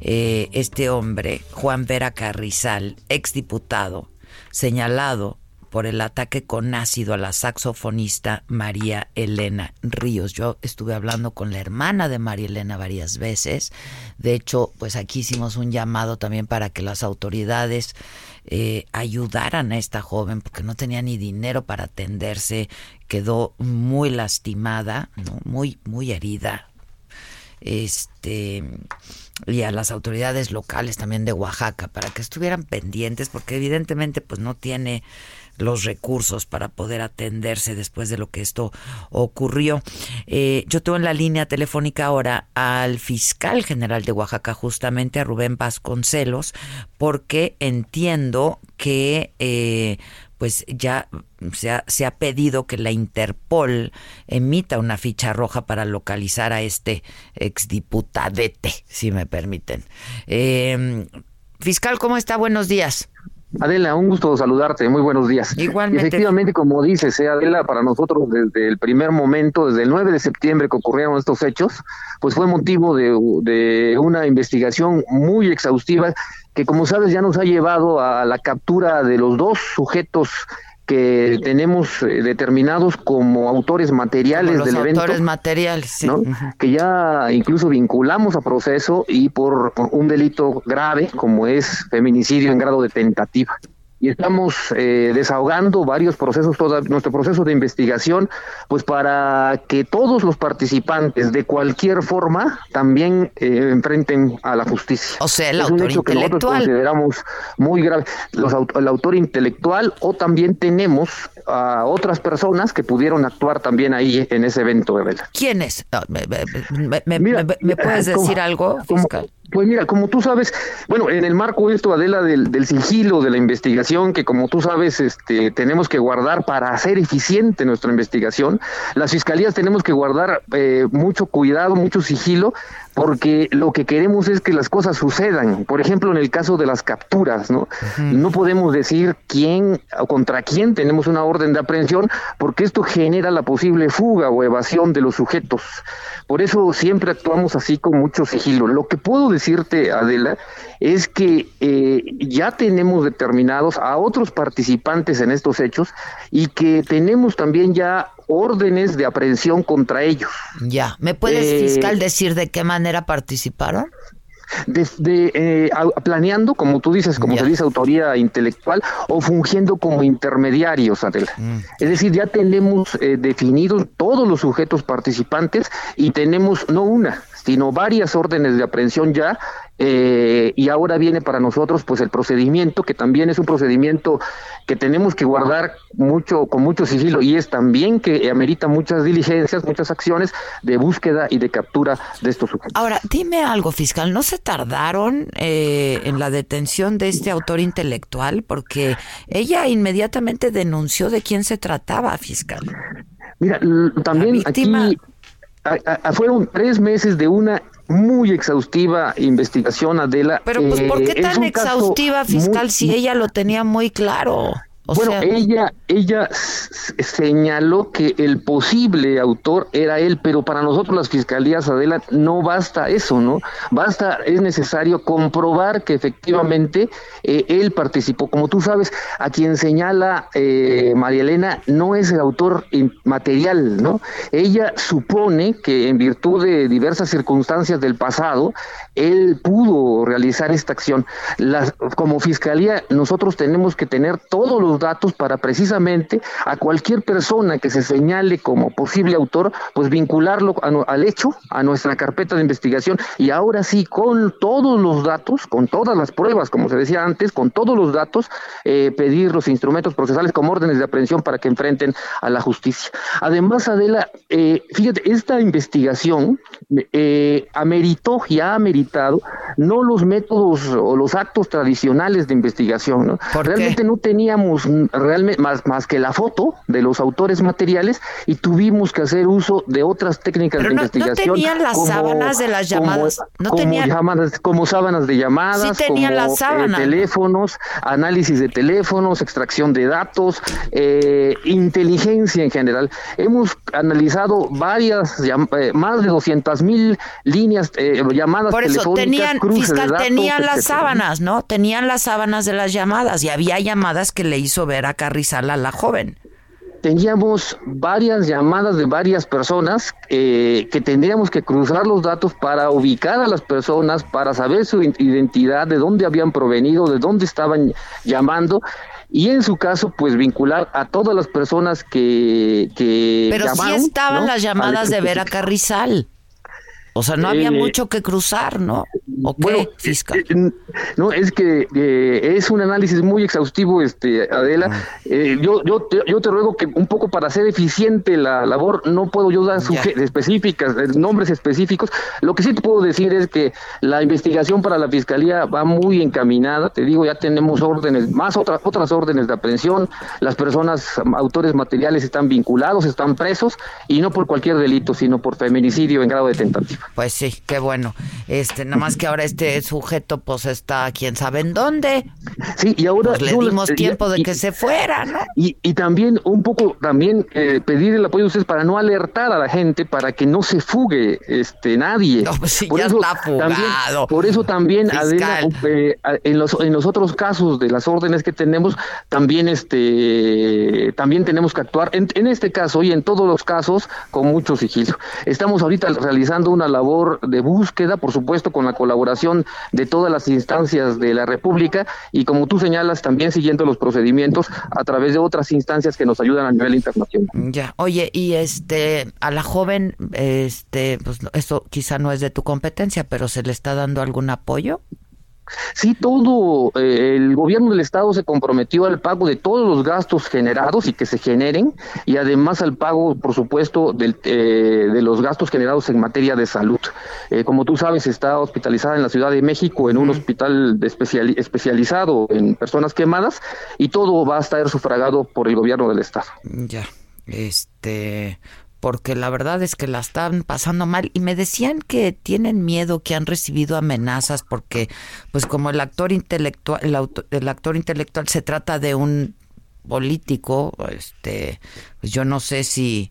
Eh, este hombre, Juan Vera Carrizal, exdiputado, señalado por el ataque con ácido a la saxofonista María Elena Ríos. Yo estuve hablando con la hermana de María Elena varias veces. De hecho, pues aquí hicimos un llamado también para que las autoridades eh, ayudaran a esta joven porque no tenía ni dinero para atenderse, quedó muy lastimada, ¿no? muy, muy herida. Este y a las autoridades locales también de Oaxaca para que estuvieran pendientes porque evidentemente pues no tiene los recursos para poder atenderse después de lo que esto ocurrió. Eh, yo tengo en la línea telefónica ahora al fiscal general de Oaxaca, justamente a Rubén Vasconcelos, porque entiendo que eh, pues ya se ha, se ha pedido que la Interpol emita una ficha roja para localizar a este exdiputadete, si me permiten. Eh, fiscal, ¿cómo está? Buenos días.
Adela, un gusto saludarte, muy buenos días.
Igualmente.
Efectivamente, como dices, eh, Adela, para nosotros desde el primer momento, desde el 9 de septiembre que ocurrieron estos hechos, pues fue motivo de, de una investigación muy exhaustiva que, como sabes, ya nos ha llevado a la captura de los dos sujetos que tenemos eh, determinados como autores materiales
Como los
del evento.
autores materiales, sí.
¿no? Que ya incluso vinculamos a proceso y por un delito grave como es feminicidio en grado de tentativa. Y estamos eh, desahogando varios procesos, toda, nuestro proceso de investigación, pues para que todos los participantes de cualquier forma también eh, enfrenten a la justicia.
O sea, el
es un
autor
hecho que nosotros
intelectual.
consideramos muy grave. Los aut- el autor intelectual o también tenemos a otras personas que pudieron actuar también ahí en ese evento de vela.
¿Quién es? No, me, me- me- me-
Mira,
me- me puedes
como-
decir algo,
como-
fiscal?
Pues mira, como tú sabes, bueno, en el marco esto, Adela, del, del sigilo de la investigación, que como tú sabes, este, tenemos que guardar para hacer eficiente nuestra investigación, las fiscalías tenemos que guardar eh, mucho cuidado, mucho sigilo, porque lo que queremos es que las cosas sucedan. Por ejemplo, en el caso de las capturas, ¿no? No podemos decir quién o contra quién tenemos una orden de aprehensión, porque esto genera la posible fuga o evasión de los sujetos. Por eso siempre actuamos así con mucho sigilo. Lo que puedo decirte, Adela, es que eh, ya tenemos determinados a otros participantes en estos hechos y que tenemos también ya órdenes de aprehensión contra ellos.
Ya. ¿Me puedes,
Eh,
fiscal, decir de qué manera participaron?
desde eh, planeando, como tú dices, como
Ya.
se dice, autoría intelectual o fungiendo como intermediarios, Adela.
Mm.
Es decir, ya tenemos eh, definidos todos los sujetos participantes y tenemos no una, sino varias órdenes de aprehensión ya eh, y ahora viene para nosotros pues el procedimiento que también es un procedimiento que tenemos que guardar mucho con mucho sigilo y es también que amerita muchas diligencias, muchas acciones de búsqueda y de captura de estos sujetos.
Ahora, dime algo, fiscal. ¿No se tardaron eh, en la detención de este autor intelectual? Porque ella inmediatamente denunció de quién se trataba, fiscal.
Mira, también
La víctima-
aquí a- a- fueron tres meses de una muy exhaustiva investigación, Adela.
Pero, pues, ¿por
Eh,
qué
es
tan exhaustiva, fiscal,
muy-
si ella lo tenía muy claro? O
bueno,
sea,
ella, ella señaló que el posible autor era él, pero para nosotros las fiscalías, Adela, no basta eso, ¿no? Basta, es necesario comprobar que efectivamente eh, él participó. Como tú sabes, a quien señala eh, María Elena no es el autor material, ¿no? Ella supone que en virtud de diversas circunstancias del pasado, él pudo realizar esta acción. Las, como fiscalía, nosotros tenemos que tener todos los los datos para precisamente a cualquier persona que se señale como posible autor, pues vincularlo al hecho, a nuestra carpeta de investigación y ahora sí, con todos los datos, con todas las pruebas, como se decía antes, con todos los datos, eh, pedir los instrumentos procesales como órdenes de aprehensión para que enfrenten a la justicia. Además, Adela, eh, fíjate, esta investigación eh, ameritó y ha ameritado no los métodos o los actos tradicionales de investigación, ¿no? Realmente no teníamos realmente más, más que la foto de los autores materiales y tuvimos que hacer uso de otras técnicas de investigación.
No tenían las sábanas de las llamadas. no
como,
tenían...
como sábanas de llamadas,
sí
como
las sábanas,
eh, teléfonos, análisis de teléfonos, extracción de datos, eh, inteligencia en general. Hemos analizado varias, eh, más de 200 mil líneas, llamadas
Por eso,
telefónicas,
tenían, fiscal, tenían las sábanas, ¿no? Tenían las sábanas de las llamadas y había llamadas que le hizo ver a Carrizal a la joven.
Teníamos varias llamadas de varias personas eh, que tendríamos que cruzar los datos para ubicar a las personas, para saber su identidad, de dónde habían provenido, de dónde estaban llamando y en su caso pues vincular a todas las personas que, que
pero
llamaron,
sí estaban
¿no?
las llamadas de Vera Carrizal o sea no había
Eh,
mucho que cruzar no ¿O qué, fiscal
eh, no, es que eh, es un análisis muy exhaustivo, este Adela. Eh, yo, yo, te, yo te ruego que un poco para hacer eficiente la labor, no puedo yo dar específicas, eh, nombres específicos. Lo que sí te puedo decir es que la investigación para la fiscalía va muy encaminada. Te digo, ya tenemos órdenes, más otras otras órdenes de aprehensión. Las personas, autores materiales, están vinculados, están presos y no por cualquier delito, sino por feminicidio en grado de tentativa.
Pues sí, qué bueno. Este, nada más que ahora este sujeto pues está quién sabe en dónde.
Sí, y ahora
Pues le dimos
y-
tiempo de
y-
que se fuera, ¿no?
Y, y también un poco también eh, pedir el apoyo de ustedes para no alertar a la gente para que no se fugue este nadie.
No, pues sí, ya está fugado.
también, por eso también Adela, eh, en los en los otros casos de las órdenes que tenemos también este también tenemos que actuar en, en este caso y en todos los casos con mucho sigilo. Estamos ahorita realizando una labor de búsqueda, por supuesto, con la colaboración de todas las instancias de la República y como tú señalas también siguiendo los procedimientos a través de otras instancias que nos ayudan a nivel internacional.
Ya, oye, y este, a la joven, este, pues eso quizá no es de tu competencia, pero ¿se le está dando algún apoyo?
Sí, todo eh, el gobierno del estado se comprometió al pago de todos los gastos generados y que se generen y además al pago, por supuesto, del, eh, de los gastos generados en materia de salud. Eh, como tú sabes, está hospitalizada en la Ciudad de México en un hospital de especializado en personas quemadas y todo va a estar sufragado por el gobierno del estado.
Ya, este, porque la verdad es que la están pasando mal y me decían que tienen miedo, que han recibido amenazas porque, pues como el actor intelectual, el, auto- el actor intelectual se trata de un político, este, pues yo no sé si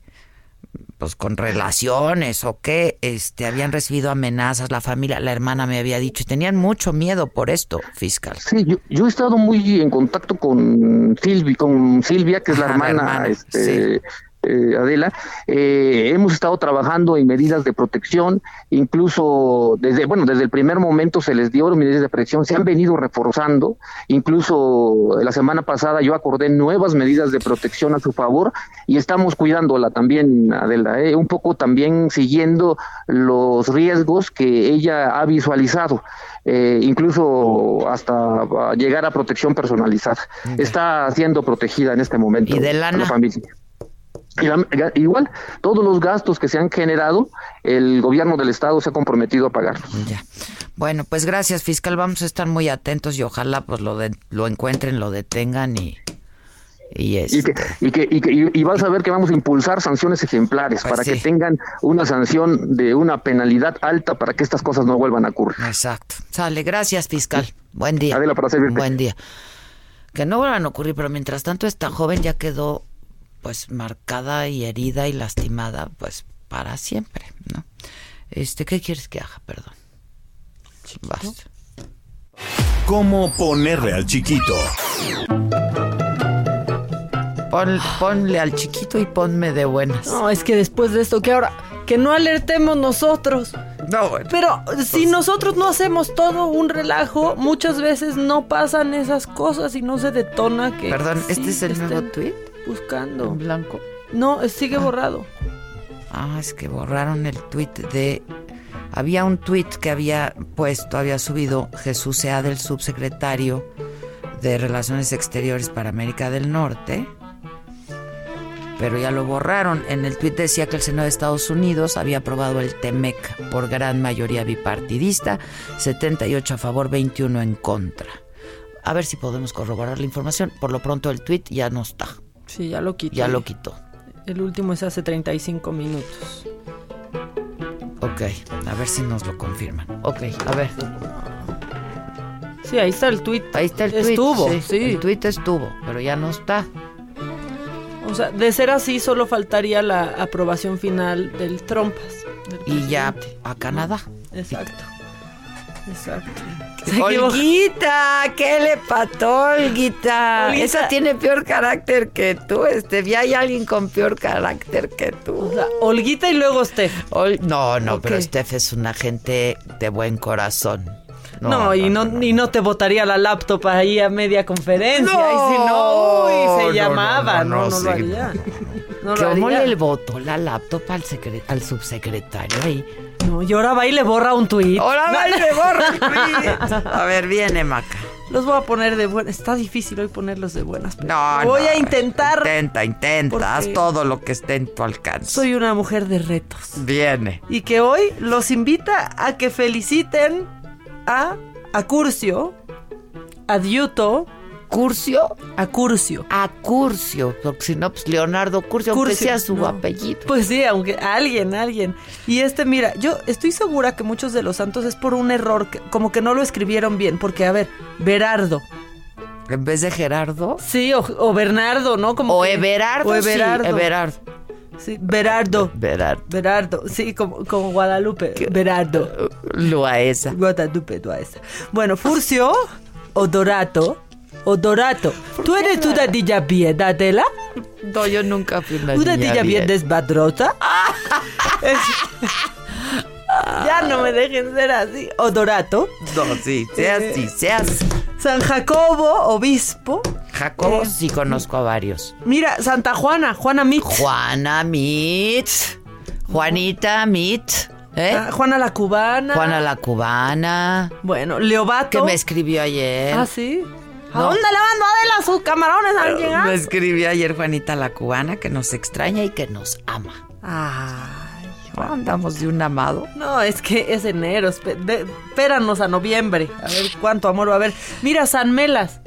pues con relaciones o qué, este, habían recibido amenazas, la familia, la hermana me había dicho, y tenían mucho miedo por esto, fiscal.
Sí, yo, yo he estado muy en contacto con Silvi, con Silvia, que es la
Ajá, la
hermana,
hermana,
este, eh, Adela. Eh, hemos estado trabajando en medidas de protección, incluso desde, bueno, desde el primer momento se les dio medidas de protección, se han venido reforzando, incluso la semana pasada yo acordé nuevas medidas de protección a su favor y estamos cuidándola también, Adela, eh, un poco también siguiendo los riesgos que ella ha visualizado eh, incluso hasta llegar a protección personalizada. Está siendo protegida en este momento
¿Y de
la familia. Igual, todos los gastos que se han generado, el gobierno del estado se ha comprometido a pagarlos.
Ya. Bueno, pues gracias, fiscal. Vamos a estar muy atentos y ojalá pues lo de- lo encuentren, lo detengan y y
Y, que, y, que, y, que- y- y vas a ver que vamos a impulsar sanciones ejemplares
Pues
para
sí.
que tengan una sanción de una penalidad alta para que estas cosas no vuelvan a ocurrir.
Exacto. Sale, gracias, fiscal. Buen día.
Adela, para servirte.
Buen día. Que no vuelvan a ocurrir, pero mientras tanto esta joven ya quedó pues marcada y herida y lastimada pues para siempre, ¿no? Este, ¿qué quieres que haga? Perdón. Basta.
¿Cómo ponerle al chiquito?
Pon- ponle al chiquito y ponme de buenas.
No, es que después de esto, que ahora, que no alertemos nosotros.
No, bueno.
Pero si nosotros no hacemos todo un relajo, muchas veces no pasan esas cosas y no se detona que.
Perdón, ¿este es el nuevo tweet?
Buscando.
En blanco.
No, sigue borrado.
Ah, es que borraron el tweet de. Había un tweet que había puesto, había subido Jesús Sea del subsecretario de Relaciones Exteriores para América del Norte. Pero ya lo borraron. En el tweet decía que el Senado de Estados Unidos había aprobado el TEMEC por gran mayoría bipartidista, 78 a favor, 21 en contra. A ver si podemos corroborar la información. Por lo pronto el tweet ya no está.
Sí, ya lo quité.
Ya lo quitó.
El último es hace 35 minutos.
Ok, a ver si nos lo confirman. Ok, a ver.
Sí, ahí está el tweet.
Ahí está el tweet.
Estuvo, sí.
El tweet estuvo, pero ya no está.
O sea, de ser así, solo faltaría la aprobación final del Trompas. del
Y ya a Canadá.
Exacto. Exacto.
Olguita, ¿qué le pató, Olguita?
Olguita.
Esa tiene peor carácter que tú, este. Ya hay alguien con peor carácter que tú.
O sea, Olguita y luego Steph.
Ol- no, no, pero Steph es una gente de buen corazón.
No, y, no, y no te botaría la laptop ahí a media conferencia. y si no, uy, se
no,
llamaba.
no,
No,
no,
no,
sí.
lo haría. No lo
¿Cómo
haría.
le votó la laptop al subsecretario ahí?
No, y ahora va y le borra un tuit.
Ahora va y le borra tweet. A ver, viene Maca.
Los voy a poner de buenas. Está difícil hoy ponerlos de buenas. pero
No,
Voy
no,
a intentar.
Intenta, intenta. Haz todo lo que esté en tu alcance.
Soy una mujer de retos.
Viene.
Y que hoy los invita a que feliciten a a Curcio, a Diuto,
¿Curcio?
a Curcio.
A Curcio. Porque si no, pues Leonardo Curcio, aunque
Curcio,
sea su
no.
apellido.
Pues sí, aunque alguien, alguien. Y este, mira, yo estoy segura que muchos de los santos es por un error, que- como que no lo escribieron bien, porque a ver, Berardo,
En vez de Gerardo.
sí, o, o Bernardo, ¿no? Como
O
que-
Everardo.
O
sí,
Everardo.
Everardo.
Sí, Berardo.
Berardo.
Berardo, sí, como, como Guadalupe. Berardo.
Loaesa.
Guadalupe, Duaesa. Bueno, Furcio, Odorato, Odorato. ¿Tú eres una niña bien, Adela?
No, yo nunca fui una,
¿Una niña bien
bien.
desmadrosa? Es- ya no me dejen ser así. Odorato.
No, sí, sea
Eh,
así, sea así.
San Jacobo, obispo.
Jacobo
eh,
sí conozco a varios.
Mira, Santa Juana, Juana Mitz.
Juana Mit. Juanita Mit. ¿Eh?
Ah, Juana la cubana.
Juana la cubana.
Bueno, Leobato.
Que me escribió ayer.
Ah, sí. ¿A
No.
dónde le mandó Adela sus camarones al llegar?
Me escribió ayer Juanita la cubana que nos extraña y que nos ama.
Ay,
¿No andamos de un amado?
No, es que es enero. Espéranos a noviembre. A ver cuánto amor va a haber. Mira, San Melas.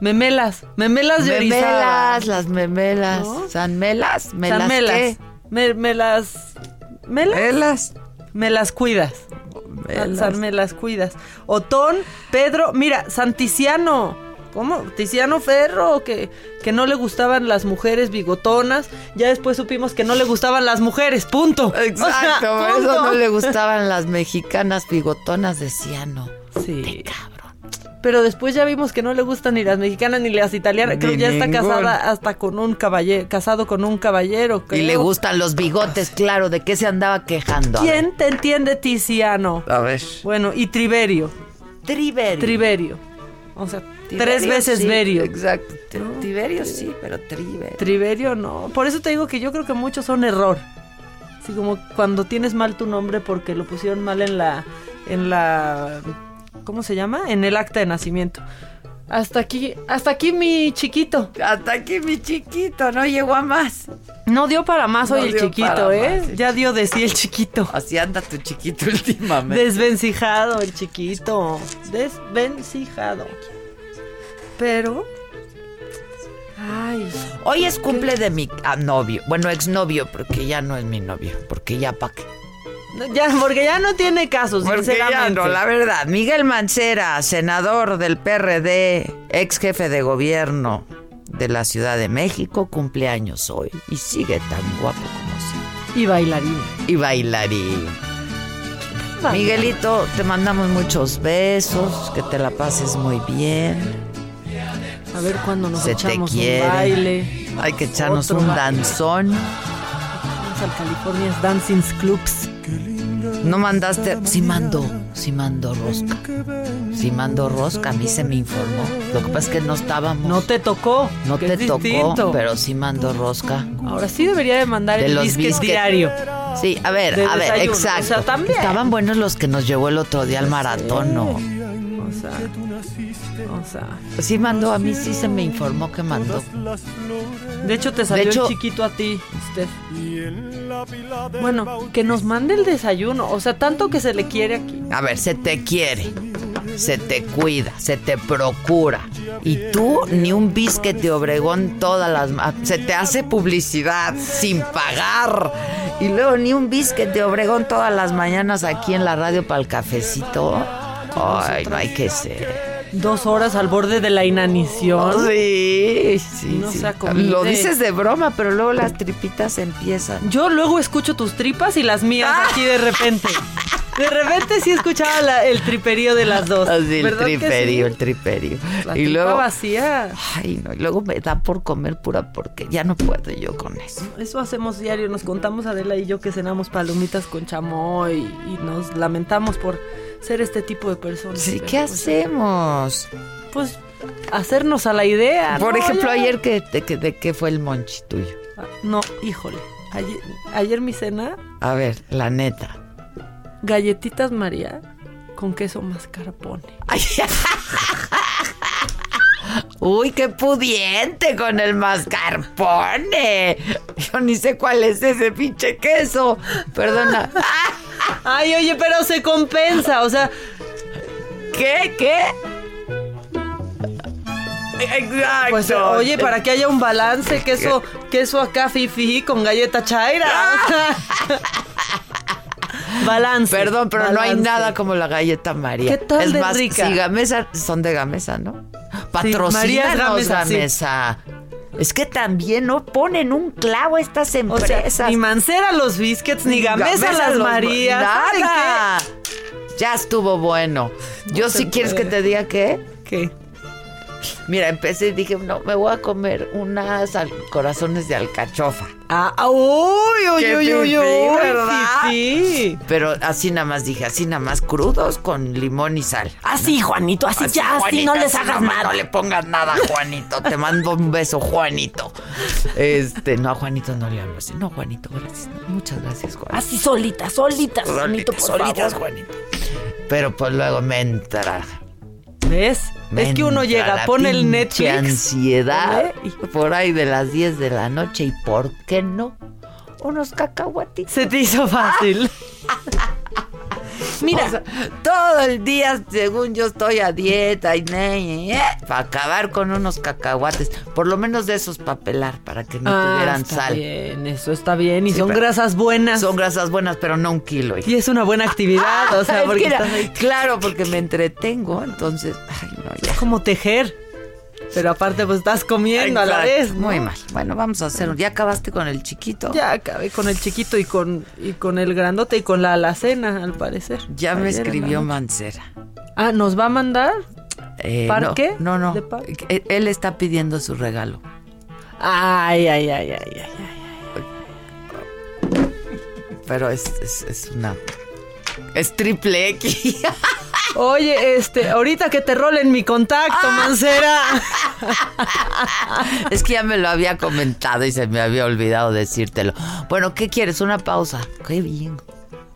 Memelas. Memelas de Orizaba.
Memelas, las memelas.
¿No?
San Melas, melas.
San Melas.
¿qué?
Me, me las. ¿Melas?
Melas.
Me las cuidas.
Melas.
San me las cuidas. Otón, Pedro, mira, Santiciano. ¿Cómo? Tiziano Ferro, que, que no le gustaban las mujeres bigotonas. Ya después supimos que no le gustaban las mujeres, punto.
Exacto,
O sea,
eso no le gustaban las mexicanas bigotonas de Ciano.
Sí.
Cabrón.
Pero después ya vimos que no le gustan ni las mexicanas ni las italianas. Creo que ya está casada hasta con un caballero, casado con un caballero.
Y
creo.
le gustan los bigotes, claro. ¿De qué se andaba quejando?
¿Quién te entiende, Tiziano?
A ver.
Bueno, y Triverio.
Triverio.
Triverio. O sea,
Tiberio,
tres veces
sí,
Verio.
Exacto. Tiberio sí, pero Triverio.
Triverio no. Por eso te digo que yo creo que muchos son error. Así como cuando tienes mal tu nombre porque lo pusieron mal en la. en la. ¿Cómo se llama? En el acta de nacimiento. Hasta aquí, hasta aquí mi chiquito.
Hasta aquí mi chiquito, no llegó a más.
No dio para más hoy el chiquito, ¿eh?
más,
Ya dio de sí el chiquito.
Así anda tu chiquito últimamente.
Desvencijado el chiquito. Desvencijado. Pero. Ay.
Hoy es cumple de mi ah, novio. Bueno, exnovio, porque ya no es mi novio. Porque ya pa' qué.
no, Ya, porque ya no tiene caso,
Porque ya
sinceramente.
no, la verdad. Miguel Mancera, senador del PRD, ex jefe de gobierno de la Ciudad de México, cumpleaños hoy. Y sigue tan guapo como siempre.
Y bailarín.
Y bailarín. Miguelito, te mandamos muchos besos, que te la pases muy bien.
A ver cuándo nos
Se te
echamos
quiere.
un baile.
Hay que echarnos
Otro
un
baile.
danzón.
Vamos al California's Dancing Clubs.
No mandaste, sí mandó, sí mandó rosca. Sí mandó rosca, a mí se me informó. Lo que pasa es que no estábamos.
No te tocó.
No te tocó,
distinto.
pero sí mandó rosca.
Ahora sí debería de mandar
De
el
los
biscuit diario.
Sí, a ver,
De
a ver,
desayuno,
exacto.
o sea, también.
Estaban buenos los que nos llevó el otro día al maratón, ¿no?
O sea, o sea.
Sí mandó, a mí sí se me informó que mandó.
De hecho, te salió
De hecho-
el chiquito a ti, Steph. Bueno, que nos mande el desayuno. O sea, tanto que se le quiere aquí.
A ver, se te quiere, se te cuida, se te procura. Y tú ni un biscuit de Obregón todas las... ma- Se te hace publicidad sin pagar. Y luego ni un biscuit de Obregón todas las mañanas aquí en la radio para el cafecito. Ay, no hay que ser.
Dos horas al borde de la inanición.
Sí, sí,
No
sí. Lo dices de broma, pero luego las tripitas empiezan.
Yo luego escucho tus tripas y las mías aquí de repente. De repente sí escuchaba la- el triperío de las dos.
Así, el
¿Verdad que
triperio,
sí?
el triperio.
La
y luego...
vacía.
Ay, no, y luego me da por comer pura porque ya no puedo yo con eso.
Eso hacemos diario. Nos contamos Adela y yo que cenamos palomitas con chamoy y nos lamentamos por ser este tipo de personas.
Sí, ¿qué
pues,
hacemos?
Pues hacernos a la idea.
Por
¿no?
ejemplo,
Ya.
ayer que, de, que- de qué fue el monchi tuyo.
Ah, No, híjole. Ayer, ayer mi cena,
A ver, la neta.
Galletitas María con queso mascarpone.
Ay, Uy, qué pudiente con el mascarpone. Yo ni sé cuál es ese pinche queso. Perdona.
Ay, oye, pero se compensa, o sea,
¿Qué? ¿Qué? Exacto.
pues oye, para que haya un balance, queso, queso acá fifi con galleta chaira. o sea, balance.
Perdón, pero no hay nada como la galleta María.
¿Qué tal
es
de
más,
rica?
si Gamesa, son de Gamesa, ¿no? Patrocínanos,
Gamesa, sí.
Gamesa. Es que también no ponen un clavo estas
O sea,
empresas.
ni Mancera los biscuits, ni Gamesa, las Marías. ¿saben
Nada. Ya estuvo bueno. Yo si quieres que te diga qué.
¿Qué?
Mira, empecé y dije, no, me voy a comer unas corazones de alcachofa.
Ah, ah, uy, uy, uy, uy,
fifí. Pero así nada más dije, así nada más crudos con limón y sal.
Así, Juanito, así, ya, así no les hagas nada.
No le pongas nada, Juanito. Te mando un beso, Juanito. Este, no, a Juanito no le hablo así. No, Juanito, gracias. Muchas gracias, Juanito.
Así solitas, solitas, Juanito, por
solitas. Juanito. Pero pues luego me entra.
¿Ves? es que uno llega, pone el Netflix.
ansiedad
¿eh?
por ahí de las 10 de la noche. ¿Y por qué no? Unos cacahuatitos.
Se te hizo fácil. Mira,
O sea, todo el día, según yo estoy a dieta y ne, para acabar con unos cacahuates, por lo menos de esos para pelar, para que no
Ah,
tuvieran
está
sal.
bien, eso está bien. Y
Sí,
son grasas buenas.
Son grasas buenas, pero no un kilo. hija.
Y es una buena actividad, o sea,
Es
porque estás ahí
claro, porque me entretengo, entonces, ay, no, ya.
como tejer. Pero aparte, pues estás comiendo a la vez. ¿no?
Muy mal. Bueno, vamos a hacer. ¿Ya acabaste con el chiquito?
Ya acabé con el chiquito y con, y con el grandote y con la alacena, al parecer.
Ya me
Ayer
escribió. Mancera.
Ah, ¿nos va a mandar?
Eh,
¿Parque?
No, no.
¿De
no.
parque?
Él- Él está pidiendo su regalo.
Ay, ay, ay, ay, ay. ay.
Pero es, es, es una. Es triple X.
Oye, este, ahorita que te rolen mi contacto,
Ah.
Mancera.
es que ya me lo había comentado y se me había olvidado decírtelo. Bueno, ¿qué quieres? Una pausa. Qué bien.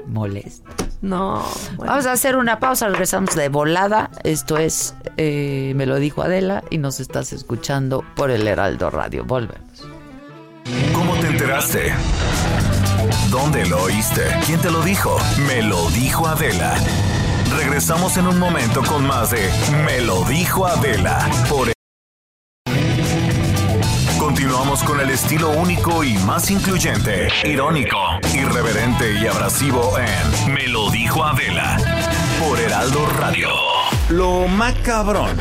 Molesto.
No, bueno.
Vamos a hacer una pausa, regresamos de volada. Esto es eh, Me lo dijo Adela y nos estás escuchando por el Heraldo Radio. Volvemos.
¿Cómo te enteraste? ¿Dónde lo oíste? ¿Quién te lo dijo? Me lo dijo Adela. Regresamos en un momento con más de Me lo dijo Adela. Por Continuamos con el estilo único y más incluyente, irónico, irreverente y abrasivo en Me lo dijo Adela. Por Heraldo Radio. Lo macabrón.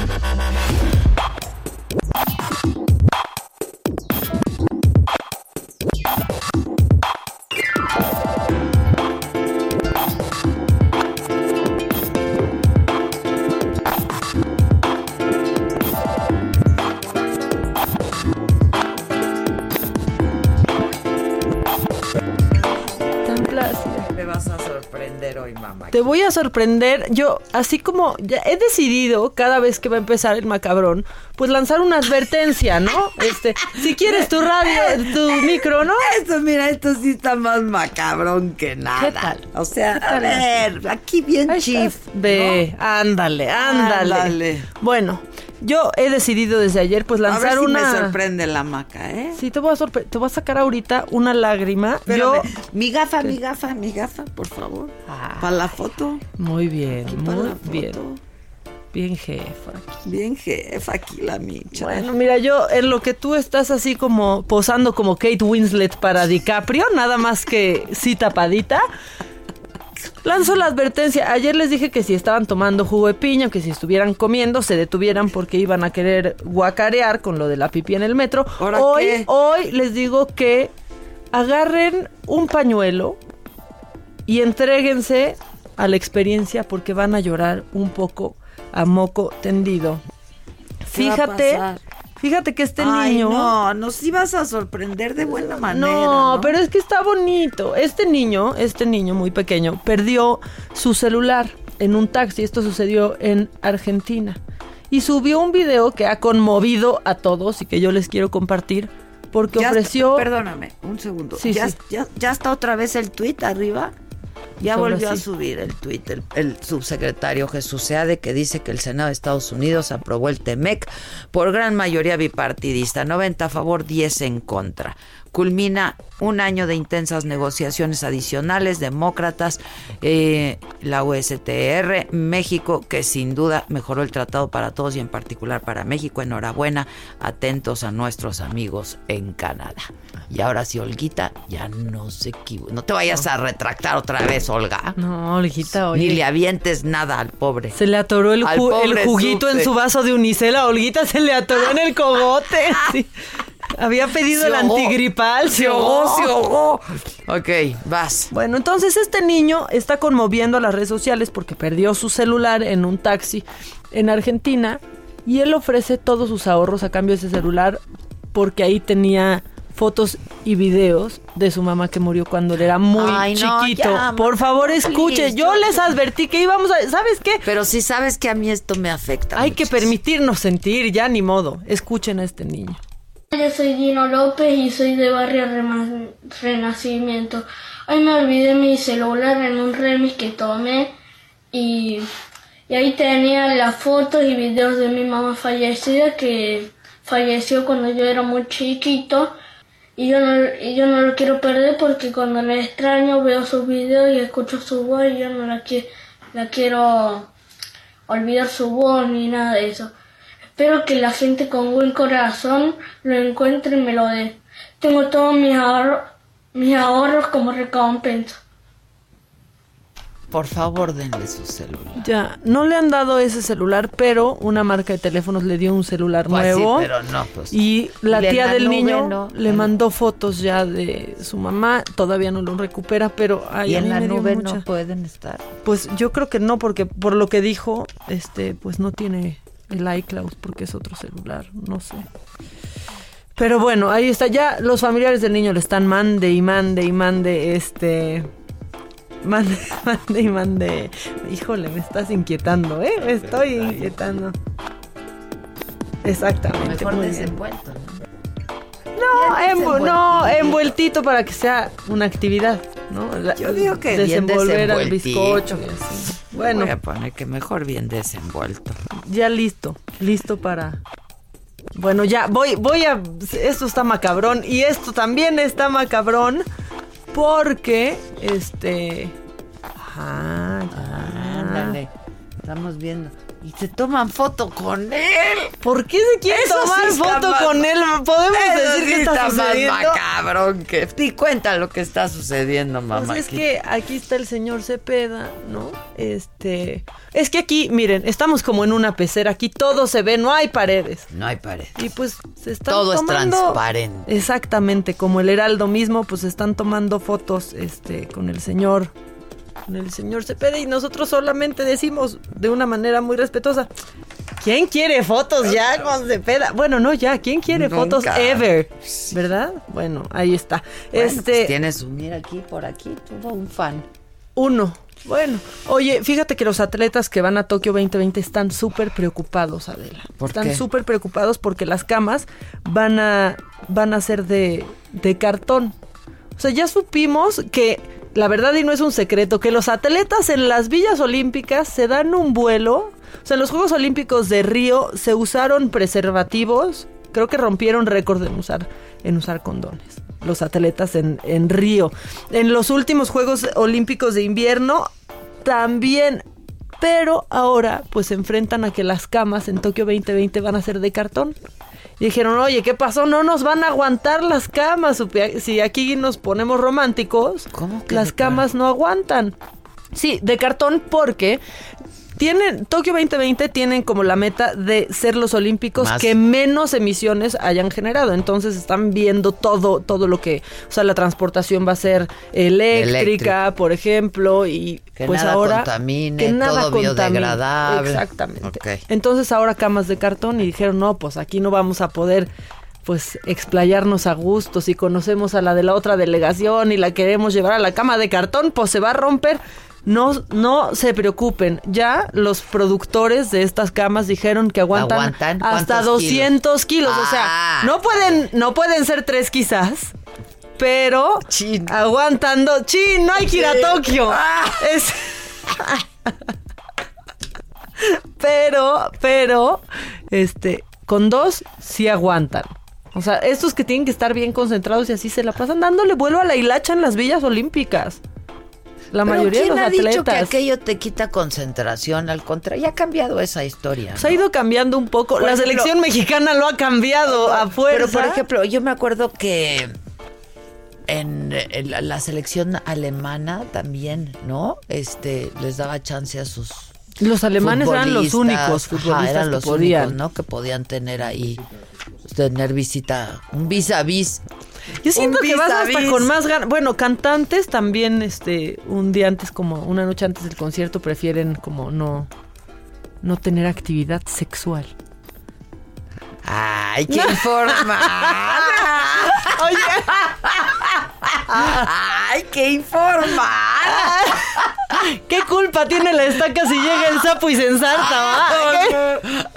Mamá?
Te voy a sorprender. Yo, así como ya he decidido cada vez que va a empezar el macabrón, pues lanzar una advertencia, ¿no? Este, si quieres tu radio, tu micro, ¿no?
Esto, mira, esto sí está más macabrón que nada.
¿Qué tal?
O sea,
¿Qué
a ver, aquí bien
Ahí
chief.
Ve, ándale, ándale,
Ándale.
Bueno, yo he decidido desde ayer, pues
A ver
lanzar
si
una.
me sorprende la maca, ¿eh?
Sí, te voy a sorpre- te voy a sacar ahorita una lágrima. Yo.
Espérame. Mi gafa, mi gafa, mi gafa, por favor. Para la foto.
Muy bien,
Para
muy
la foto.
bien. Bien, jefa.
Bien jefa aquí la micha.
Bueno, mira, yo en lo que tú estás así como posando como Kate Winslet para DiCaprio, nada más que sí tapadita. Lanzo la advertencia. Ayer les dije que si estaban tomando jugo de piña, que si estuvieran comiendo, se detuvieran porque iban a querer guacarear con lo de la pipí en el metro.
¿Ahora
Hoy,
qué?
hoy les digo que agarren un pañuelo y entréguense a la experiencia porque van a llorar un poco a moco tendido.
¿Qué va a
Fíjate? Fíjate que este
Ay,
niño.
no, nos ibas a sorprender de buena manera.
No,
No,
pero es que está bonito. Este niño, este niño muy pequeño, perdió su celular en un taxi. Esto sucedió en Argentina. Y subió un video que ha conmovido a todos y que yo les quiero compartir porque
Ya
ofreció...
está- perdóname, un segundo.
Sí,
ya,
sí.
Ya, ya está otra vez el tuit arriba. Ya volvió a subir el tuit el, el subsecretario Jesús Seade que dice que el Senado de Estados Unidos aprobó el TEMEC por gran mayoría bipartidista, 90 a favor, 10 en contra. Culmina un año de intensas negociaciones adicionales, demócratas, eh, la USTR, México, que sin duda mejoró el tratado para todos y en particular para México. Enhorabuena, atentos a nuestros amigos en Canadá. Y ahora sí, Olguita, ya no se equivoca. No te vayas a retractar otra vez, Olga.
No, Olguita, oye.
Ni le avientes nada al pobre.
Se le atoró el, ju- juguito en su vaso de unicela. Olguita se le atoró en el cogote. Sí. Había pedido el antigripal.
Se ahogó, se ahogó. Ok, vas.
Bueno, entonces este niño está conmoviendo a las redes sociales porque perdió su celular en un taxi en Argentina y él ofrece todos sus ahorros a cambio de ese celular porque ahí tenía fotos y videos de su mamá que murió cuando él era muy
Ay, no,
chiquito.
ya,
Por favor, escuche.
please,
Yo les advertí que íbamos a... ¿Sabes qué?
Pero si sabes que a mí esto me afecta.
Hay que permitirnos sentir, ya ni modo. Escuchen a este niño.
Yo soy Dino López y soy de Barrio Rema- Renacimiento. Hoy me olvidé mi celular en un remis que tomé y, y ahí tenía las fotos y videos de mi mamá fallecida que falleció cuando yo era muy chiquito y yo no, y yo no lo quiero perder porque cuando la extraño veo sus videos y escucho su voz y yo no la, qui- la quiero olvidar su voz ni nada de eso. Espero que la gente con buen corazón lo encuentre y me lo dé. Tengo todos mis ahorros, mis ahorros como recompensa.
Por favor, denle su celular.
Ya, no le han dado ese celular, pero una marca de teléfonos le dio un celular
Pues sí,
nuevo.
pero no, pues.
Y la tía del
nube,
niño
¿no?
le mandó fotos ya de su mamá. Todavía no lo recupera, pero ay,
y
a
en la nube
mucha-
no pueden estar.
Pues yo creo que no, porque por lo que dijo, este, pues no tiene el iCloud porque es otro celular, no sé. Pero bueno, ahí está. Ya los familiares del niño le están mande y mande y mande, este, mande, mande y mande. Híjole, me estás inquietando, ¿eh? Me estoy inquietando. Exactamente.
Mejor
muy
desenvuelto.
No, envu- no,
desenvueltito.
envueltito para que sea una actividad, ¿no? La-
Yo digo que bien
desenvolver al bizcocho así. Bueno,
Voy a poner que mejor bien desenvuelto.
ya listo, listo para. Bueno, ya voy, voy a. Esto está macabrón y esto también está macabrón porque, este. Ajá, ya.
Ándale. Estamos viendo. Y se toman foto con él.
¿Por qué se quiere
Eso
tomar
sí está
foto
más-
con él? ¿Podemos
Eso
decir
sí
que está,
más
sucediendo?
macabrón que. Di cuenta lo que está sucediendo, mamá.
Pues es que aquí está el señor Cepeda, ¿no? Este, es que aquí, miren, estamos como en una pecera, aquí todo se ve, no hay paredes.
No hay pared.
Y pues se están
Todo es transparente.
Exactamente, como el Heraldo mismo, pues están tomando fotos este con el señor con el señor Cepeda y nosotros solamente decimos de una manera muy respetuosa, ¿quién quiere fotos ya con Cepeda? Bueno, no ya, ¿quién quiere
Nunca.
fotos ever? ¿Verdad? Bueno, ahí está.
Bueno,
este
pues tienes un, mira aquí, por aquí, todo un fan.
Uno. Bueno, oye, fíjate que los atletas que van a Tokio 2020 están súper preocupados, Adela.
¿Por
están súper preocupados porque las camas van a, van a ser de, de cartón. O sea, ya supimos que, la verdad y no es un secreto, que los atletas en las villas olímpicas se dan un vuelo. O sea, en los Juegos Olímpicos de Río se usaron preservativos. Creo que rompieron récord en usar, en usar condones. Los atletas en, en Río. En los últimos Juegos Olímpicos de invierno también. Pero ahora pues se enfrentan a que las camas en Tokio 2020 van a ser de cartón. Y dijeron, oye, ¿qué pasó? No nos van a aguantar las camas. Si aquí nos ponemos románticos, las camas no aguantan. Sí, de cartón porque tienen Tokio 2020 tienen como la meta de ser los olímpicos
Más.
que menos emisiones hayan generado. Entonces están viendo todo todo lo que, o sea, la transportación va a ser eléctrica, por ejemplo, y
Que
pues
nada
ahora
contamine,
que nada
todo
contamine.
biodegradable.
Exactamente. Entonces ahora camas de cartón y dijeron, no, pues aquí no vamos a poder pues explayarnos a gusto. Si conocemos a la de la otra delegación y la queremos llevar a la cama de cartón, pues se va a romper. No, no se preocupen. Ya los productores de estas camas dijeron que aguantan,
¿Aguantan?
hasta
¿Cuántos
200 kilos. O
Ah.
sea, no pueden, no pueden ser tres quizás. Pero aguantando. ¡Chin! No hay que ir a Tokio. Es- pero, pero, este, con dos sí aguantan. O sea, estos que tienen que estar bien concentrados y así se la pasan dándole vuelo a la hilacha en las villas olímpicas. La
Pero
mayoría de
¿quién
los
ha dicho que aquello te quita concentración? Al contrario, ya ha cambiado esa historia.
Se ha ido cambiando un poco.
Por
la
ejemplo-
selección mexicana lo ha cambiado a fuerza.
Pero, por ejemplo, yo me acuerdo que en, en la, la selección alemana también, ¿no? Este, les daba chance a sus
Los alemanes eran los
futbolistas.
únicos
Ajá,
futbolistas
eran
que
los
podían.
únicos, ¿no? Que podían tener ahí, tener visita, un vis a vis.
Yo siento que vas hasta con más ganas. Bueno, cantantes también, este, un día antes, como una noche antes del concierto, prefieren como no, no tener actividad sexual.
¡Ay, qué informada!
Oye.
¡Ay, qué informada!
¿Qué culpa tiene la estaca si llega el sapo y se ensarta? va?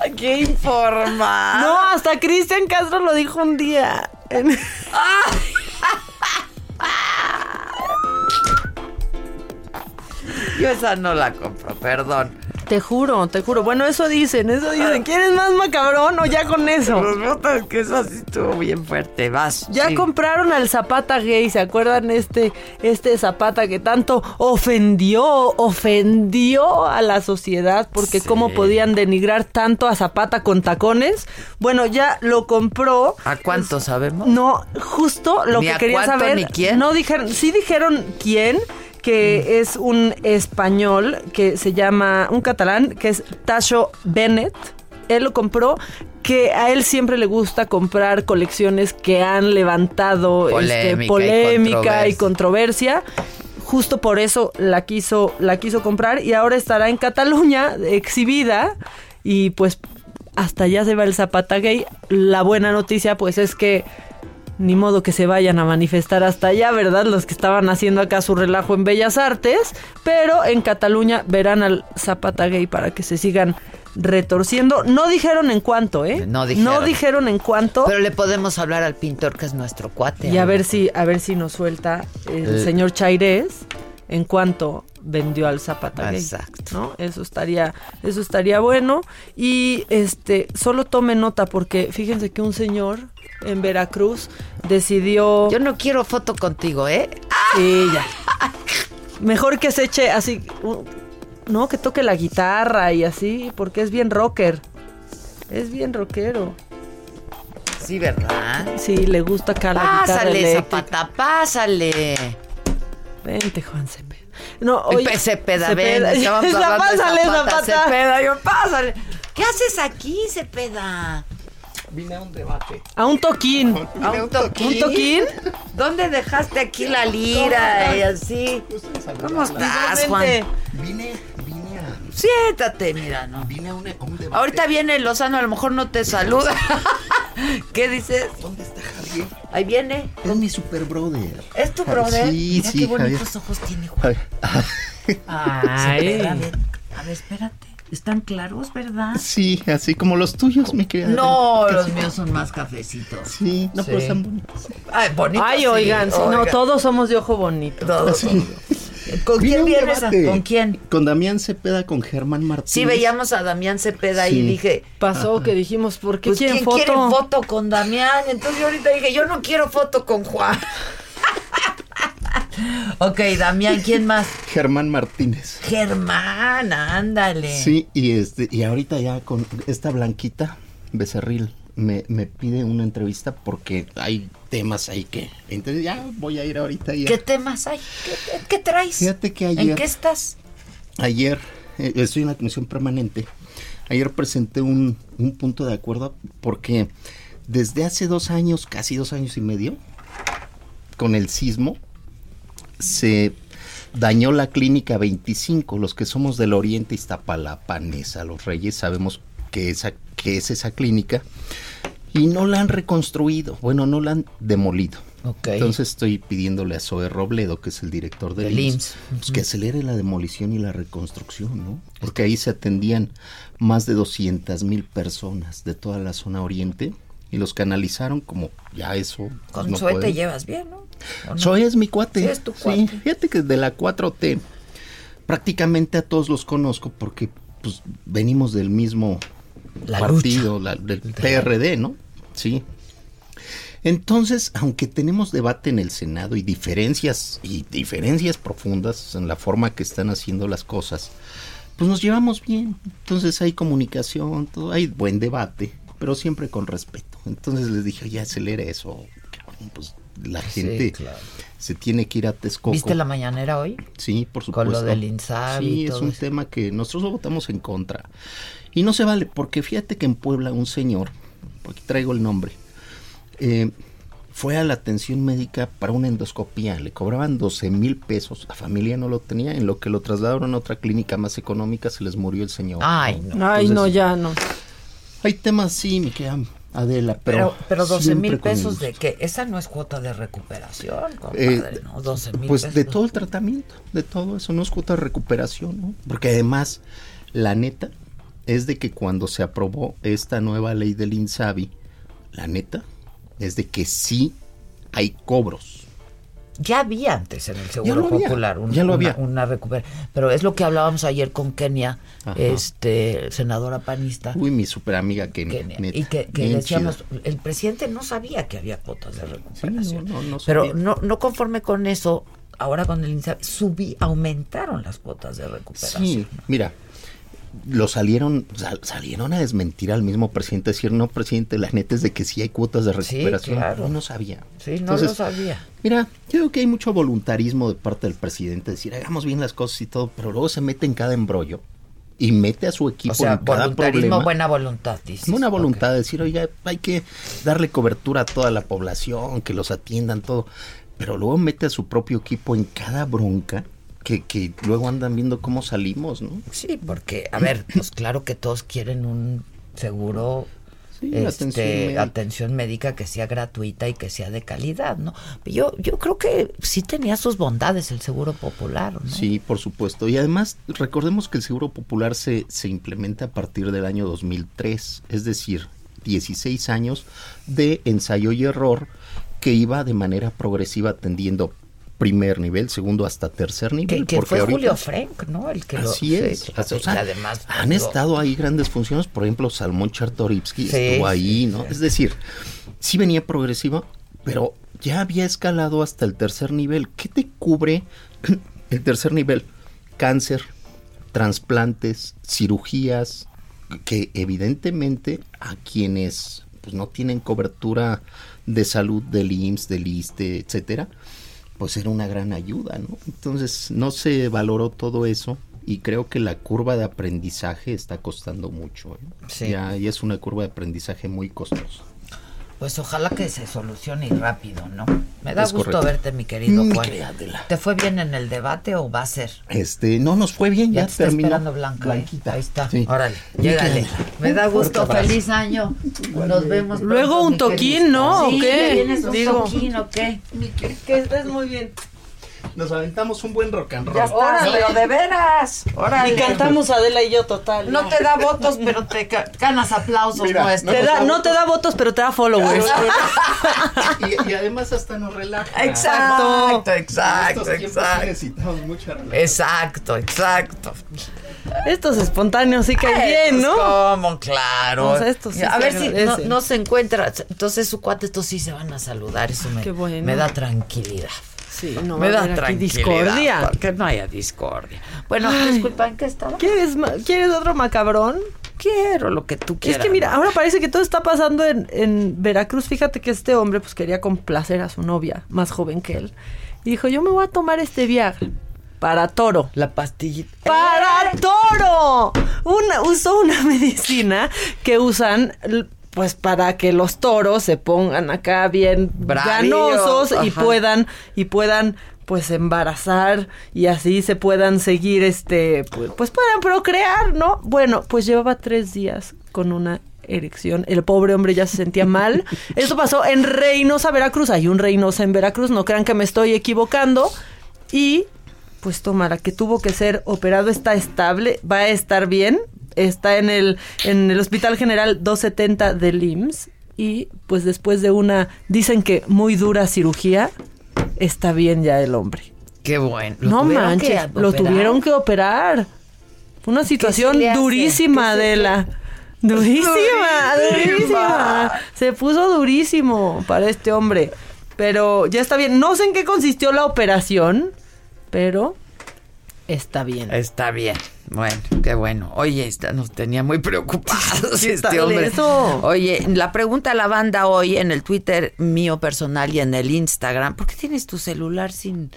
¡Qué, qué informada!
No, hasta Cristian Castro lo dijo un día.
Yo esa no la compro, perdón.
Te juro, te juro. Bueno, eso dicen, eso dicen. ¿Quieres más macabrón o ya con eso?
Los que eso sí estuvo bien fuerte, vas.
Ya
sí.
compraron al Zapata gay, ¿se acuerdan este este Zapata que tanto ofendió, ofendió a la sociedad porque cómo podían denigrar tanto a Zapata con tacones? Bueno, ya lo compró.
¿A cuánto sabemos?
No, justo lo
Ni
que
a
quería
cuánto,
saber.
ni quién.
No dijeron, sí dijeron quién, que es un español que se llama, un catalán, que es Tasho Bennett. Él lo compró, que a él siempre le gusta comprar colecciones que han levantado este,
Polémica y
polémica y
controversia.
controversia. Justo por eso la quiso, la quiso comprar y ahora estará en Cataluña exhibida y pues hasta allá se va el Zapata Gay. La buena noticia pues es que ni modo que se vayan a manifestar hasta allá, ¿verdad? Los que estaban haciendo acá su relajo en Bellas Artes, pero en Cataluña verán al Zapata Gay para que se sigan retorciendo. No dijeron en cuánto, ¿eh?
No dijeron.
No dijeron en cuánto.
Pero le podemos hablar al pintor que es nuestro cuate.
y a ver si a ver si nos suelta el
El-
señor Chairés en cuánto vendió al Zapata Gay.
Exacto.
¿no? Eso estaría eso estaría bueno y este solo tome nota porque fíjense que un señor en Veracruz decidió
Yo no quiero foto contigo, ¿eh?
Sí, ya. Mejor que se eche así. No, que toque la guitarra y así, porque es bien rocker. Es bien rockero.
Sí, ¿verdad?
Sí, le gusta acá la guitarra
Pásale. Zapata, pásale.
Vente, Juan Cepeda. No, oye,
Oye, Cepeda, ven. Estábamos de
pásale,
Zapata,
Zapata.
Cepeda, yo, pásale. ¿Qué haces aquí, Cepeda?
Vine a un debate.
A un toquín.
¿A un toquín?
¿Un toquín?
¿Dónde dejaste aquí la lira y así? ¿Cómo estás, Juan?
Vine, vine a,
Siéntate, mira, ¿no?
vine a un, a un debate.
Ahorita viene Lozano, a lo mejor no te saluda. ¿Qué dices?
¿Dónde está Javier?
Ahí viene.
Es mi super brother.
¿Es tu
Javier,
brother?
Sí,
Mira
sí,
qué
Javier.
bonitos ojos tiene Juan. Ay.
Sí.
A ver, a ver, espérate. ¿Están claros, verdad?
Sí, así como los tuyos, mi querida.
No, los míos son más cafecitos.
Sí, no, pero están bonitos.
Ay, bonitos.
Ay,
sí,
oigan, sí, no, todos somos de ojo bonito.
Todos somos. ¿Con quién vienes? a-. ¿Con quién?
Con Damián Cepeda, con Germán Martínez.
Sí, veíamos a Damián Cepeda y
Sí.
dije,
Pasó que dijimos, ¿por qué
pues,
quieren
¿quién
foto?
quiere foto con Damián? Entonces yo ahorita dije, yo no quiero foto con Juan. ok, Damián, ¿quién más?
Germán Martínez.
Germán, ándale.
Sí, y este, y ahorita ya con esta blanquita becerril me, me pide una entrevista porque hay temas ahí que. Entonces ya voy a ir ahorita ya.
¿Qué temas hay? ¿Qué, qué traes?
Fíjate que
¿En
ayer-
qué estás?
Ayer eh, estoy en la comisión permanente. Ayer presenté un, un punto de acuerdo porque desde hace dos años, casi dos años y medio, con el sismo, se dañó la clínica 25. Los que somos del Oriente, Iztapalapa, Nesa, Los Reyes, sabemos que, esa, que es esa clínica. Y no la han reconstruido, bueno, no la han demolido. Entonces estoy pidiéndole a Zoe Robledo, que es el director del
Del
IMSS,
IMSS.
pues, que acelere la demolición y la reconstrucción, ¿no? Porque ahí se atendían más de 200 mil personas de toda la zona oriente y los canalizaron como ya eso. pues,
Con
no
Zoe te
pueden.
llevas bien, ¿no?
Zoe es mi cuate.
Sí, es tu
Sí,
cuate.
fíjate que de la 4T prácticamente a todos los conozco porque pues venimos del mismo
La
partido, la- del PRD, ¿no? Sí. Entonces, aunque tenemos debate en el Senado y diferencias y diferencias profundas en la forma que están haciendo las cosas, pues nos llevamos bien. Entonces hay comunicación, todo, hay buen debate, pero siempre con respeto. Entonces les dije, ya acelere eso. Pues la
Sí,
gente
claro.
se tiene que ir a Texcoco.
¿Viste la mañanera hoy?
Sí, por supuesto.
Con lo del INSABI
Sí,
y
es un
eso.
tema que nosotros votamos en contra. Y no se vale, porque fíjate que en Puebla un señor, aquí traigo el nombre, eh, fue a la atención médica para una endoscopía. Le cobraban 12 mil pesos. La familia no lo tenía. En lo que lo trasladaron a otra clínica más económica, se les murió el señor.
Ay, no.
Ay, no,
Entonces,
ya no.
Hay temas, sí, me queda Adela, pero.
Pero, pero 12
siempre
mil pesos de que esa no es cuota de recuperación, compadre,
Eh,
¿no? 12 mil
Pues
pesos.
de todo el tratamiento, de todo eso, no es cuota de recuperación, ¿no? Porque además, la neta es de que cuando se aprobó esta nueva ley del INSABI, la neta es de que sí hay cobros.
Ya había antes en el Seguro
había,
Popular un-
ya lo
una,
había.
una recuperación. Pero es lo que hablábamos ayer con Kenia,
Ajá.
este senadora panista.
Uy, mi super amiga Kenia.
Kenia,
neta,
y que, decíamos,
chida.
el presidente no sabía que había cuotas de recuperación.
no, no, no
pero no, no conforme con eso, ahora con el INSABI, subí, aumentaron las cuotas de recuperación.
Sí, mira, lo salieron, sal- salieron a desmentir al mismo presidente, decir, no, presidente, la neta es de que sí hay cuotas de
Sí,
recuperación.
claro.
Yo no sabía.
Sí, no
Entonces,
lo sabía.
Mira, yo creo que hay mucho voluntarismo de parte del presidente, decir, hagamos bien las cosas y todo, pero luego se mete en cada embrollo y mete a su equipo
O sea,
en cada
voluntarismo,
problema.
buena voluntad, dices.
Buena voluntad de decir, oiga, hay que darle cobertura a toda la población, que los atiendan, todo. Pero luego mete a su propio equipo en cada bronca que, que luego andan viendo cómo salimos, ¿no?
Sí, porque, a ver, pues claro que todos quieren un seguro,
Sí,
este,
atención
atención,
médica.
médica que sea gratuita y que sea de calidad, ¿no? Yo, yo creo que sí tenía sus bondades el seguro popular, ¿no?
Sí, por supuesto. Y además, recordemos que el Seguro Popular se, se implementa a partir del año 2003, es decir, 16 años de ensayo y error que iba de manera progresiva atendiendo primer nivel, segundo hasta tercer nivel.
Que, que
porque
fue
ahorita-
Julio Frank, ¿no? El que lo-
Así
sí,
es.
claro,
O sea,
además
han
digo,
estado ahí grandes funciones, por ejemplo, Salmón Chartoripsky
Sí,
estuvo ahí, ¿no?
sí.
Es decir, sí venía progresiva, pero ya había escalado hasta el tercer nivel. ¿Qué te cubre el tercer nivel? Cáncer, trasplantes, cirugías, que evidentemente a quienes pues, no tienen cobertura de salud del IMSS, del ISTE, etcétera, pues era una gran ayuda, ¿no? Entonces no se valoró todo eso y creo que la curva de aprendizaje está costando mucho. ¿eh?
Sí.
Ya, ya es una curva de aprendizaje muy costosa.
Pues ojalá que se solucione y rápido, ¿no? Me da
Es
gusto
correcto.
verte, mi querido
Mm,
Juan. ¿Te fue bien en el debate o va a ser?
Este, no nos fue bien,
Ya
ya,
te está esperando Blanca. ¿eh?
Blanquita.
Ahí está.
Sí.
Órale, llégale. Me da gusto. Feliz año. Nos vemos.
Luego
pronto,
un toquín,
querido.
¿no? ¿O
Sí,
qué?
¿Vienes un
Digo.
toquín o qué?
Que estés muy bien.
Nos aventamos un buen rock and roll.
Ya está, pero de veras. Órale.
Y cantamos Adela y yo total.
No te da votos, pero te ganas aplausos
Mira,
nuestros.
Te da- no te da votos, pero te da followers.
Y, y además hasta nos relaja.
Exacto, exacto,
estos sí
exacto.
necesitamos mucha relajación.
Exacto, exacto.
Estos espontáneos sí caen bien, ¿no?
¿Cómo? Claro.
O sea, esto sí
a ver si no, no se encuentra. Entonces, su cuate, estos sí se van a saludar. Eso me,
Qué bueno.
me da tranquilidad.
Sí, no
me da tranquilidad.
discordia.
Que no haya discordia. Bueno,
Ay.
disculpa, ¿en qué estaba?
¿Quieres, ma- ¿Quieres otro macabrón?
Quiero lo que tú
Es
quieras.
que mira, ahora parece que todo está pasando en, en Veracruz. Fíjate que este hombre pues quería complacer a su novia, más joven que él. Y dijo, yo me voy a tomar este Viagra para toro.
La pastillita.
¡Para toro! Una, usó una medicina que usan pues para que los toros se pongan acá bien
Bravíos,
ganosos y puedan y puedan pues embarazar y así se puedan seguir este pues, pues puedan procrear, ¿no? Bueno, pues llevaba tres días con una erección. El pobre hombre ya se sentía mal. Eso pasó en Reynosa, Veracruz. Hay un Reynosa en Veracruz, no crean que me estoy equivocando. Y pues toma, la que tuvo que ser operado está estable, va a estar bien, está en el, en el Hospital General 270 del IMSS y pues después de una, dicen que muy dura cirugía, está bien ya el hombre.
Qué bueno. ¿Lo
No manches, lo tuvieron que operar. Fue una situación durísima,
¿Qué se-
Adela. Durísima,
Durísima.
durísima. Se puso durísimo para este hombre. Pero ya está bien. No sé en qué consistió la operación, pero está bien.
Está bien. Bueno, qué bueno. Oye, esta nos tenía muy preocupados
¿Qué
este hombre.
eso?
Oye, la pregunta a la banda hoy en el Twitter mío personal y en el Instagram. ¿Por qué tienes tu celular sin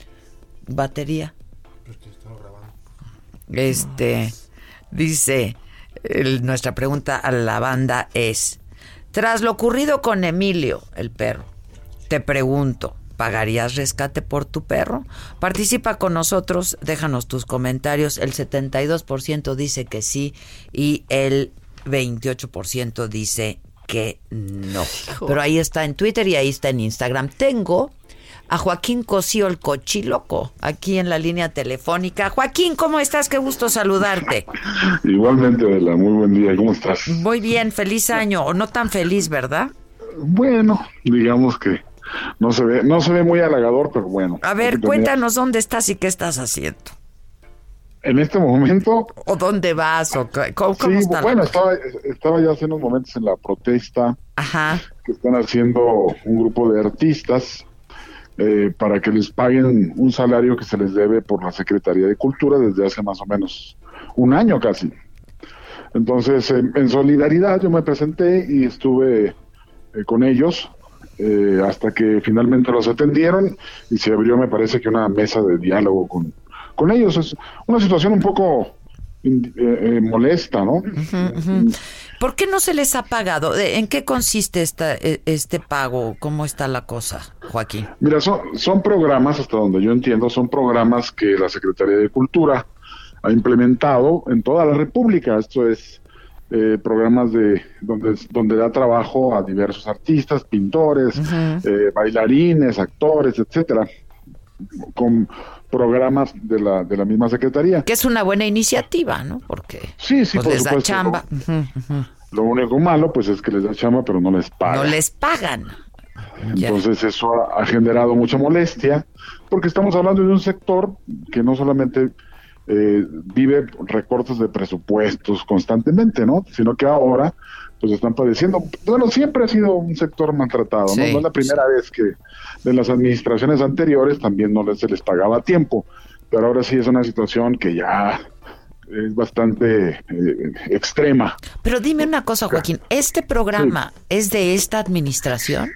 batería? Este dice el- nuestra pregunta a la banda es tras lo ocurrido con Emilio, el perro, te pregunto, ¿pagarías rescate por tu perro? Participa con nosotros, déjanos tus comentarios. El 72% dice que sí y el 28% dice que no. Pero ahí está en Twitter y ahí está en Instagram. Tengo a Joaquín Cosío, el cochiloco, aquí en la línea telefónica. Joaquín, ¿cómo estás? Qué gusto saludarte.
Igualmente, Adela, muy buen día, ¿cómo estás?
Muy bien, feliz año, o no tan feliz, ¿verdad?
Bueno, digamos que no se ve, no se ve muy halagador, pero bueno.
A ver, cuéntanos dónde estás y qué estás haciendo.
En este momento,
¿O dónde vas? ¿O cómo, cómo
sí,
está
bueno, estaba, estaba ya hace unos momentos en la protesta
Ajá.
que están haciendo un grupo de artistas eh, para que les paguen un salario que se les debe por la Secretaría de Cultura desde hace más o menos un año casi. Entonces, en, en solidaridad yo me presenté y estuve eh, con ellos eh, hasta que finalmente los atendieron y se abrió, me parece que una mesa de diálogo con, con ellos. Es una situación un poco eh, eh, molesta, ¿no?
¿Por qué no se les ha pagado? ¿De- ¿En qué consiste esta, e- este pago? ¿Cómo está la cosa, Joaquín?
Mira, son, son programas, hasta donde yo entiendo, son programas que la Secretaría de Cultura ha implementado en toda la República. Esto es eh, programas de donde, donde da trabajo a diversos artistas, pintores, eh, bailarines, actores, etcétera, con programas de la, de la misma Secretaría.
Que es una buena iniciativa, ¿no? Porque
Sí, sí,
pues,
por
les da chamba.
Lo único malo, pues, es que les da chamba, pero no les paga.
No les pagan. Ya.
Entonces eso ha, ha generado mucha molestia, porque estamos hablando de un sector que no solamente eh, vive recortes de presupuestos constantemente, ¿no? Sino que ahora pues están padeciendo. Bueno, siempre ha sido un sector maltratado, ¿no?
Sí,
No es la primera vez que de las administraciones anteriores también no les- se les pagaba a tiempo, pero ahora sí es una situación que ya es bastante eh, extrema.
Pero dime una cosa, Joaquín. ¿Este programa es de esta administración?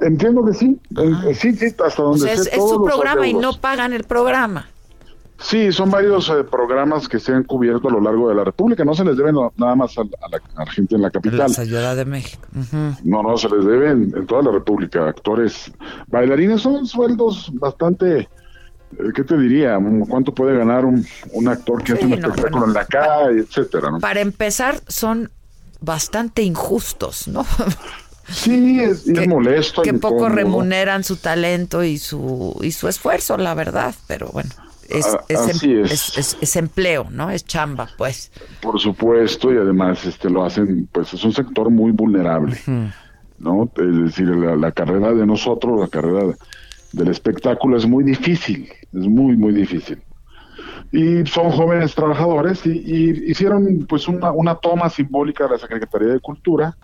Entiendo que sí, eh, sí, sí, hasta
O
donde
sea, es,
sé,
es su programa y no pagan el programa.
Sí, son varios eh, programas que se han cubierto a lo largo de la República. No se les debe no- nada más a, la- a la, a gente en la capital.
la Ciudad de México. Ujú.
No, no, se les debe en, toda la República. Actores, bailarines, son sueldos bastante, eh, ¿qué te diría? ¿Cuánto puede ganar un, un actor que hace un
no,
espectáculo
bueno.
en la calle, etcétera? ¿no?
Para empezar, son bastante injustos, ¿no?
Sí, es, molesto.
Que poco remuneran su talento y su, y su esfuerzo, la verdad. Pero bueno, es,
Ah,
es, em-
así es.
es- empleo, ¿no? Es chamba, pues.
Por supuesto, y además este lo hacen, pues es un sector muy vulnerable, ¿no? Es decir, la, la carrera de nosotros, la carrera del espectáculo es muy difícil, es muy, muy difícil. Y son jóvenes trabajadores y, y hicieron pues una, una toma simbólica de la Secretaría de Cultura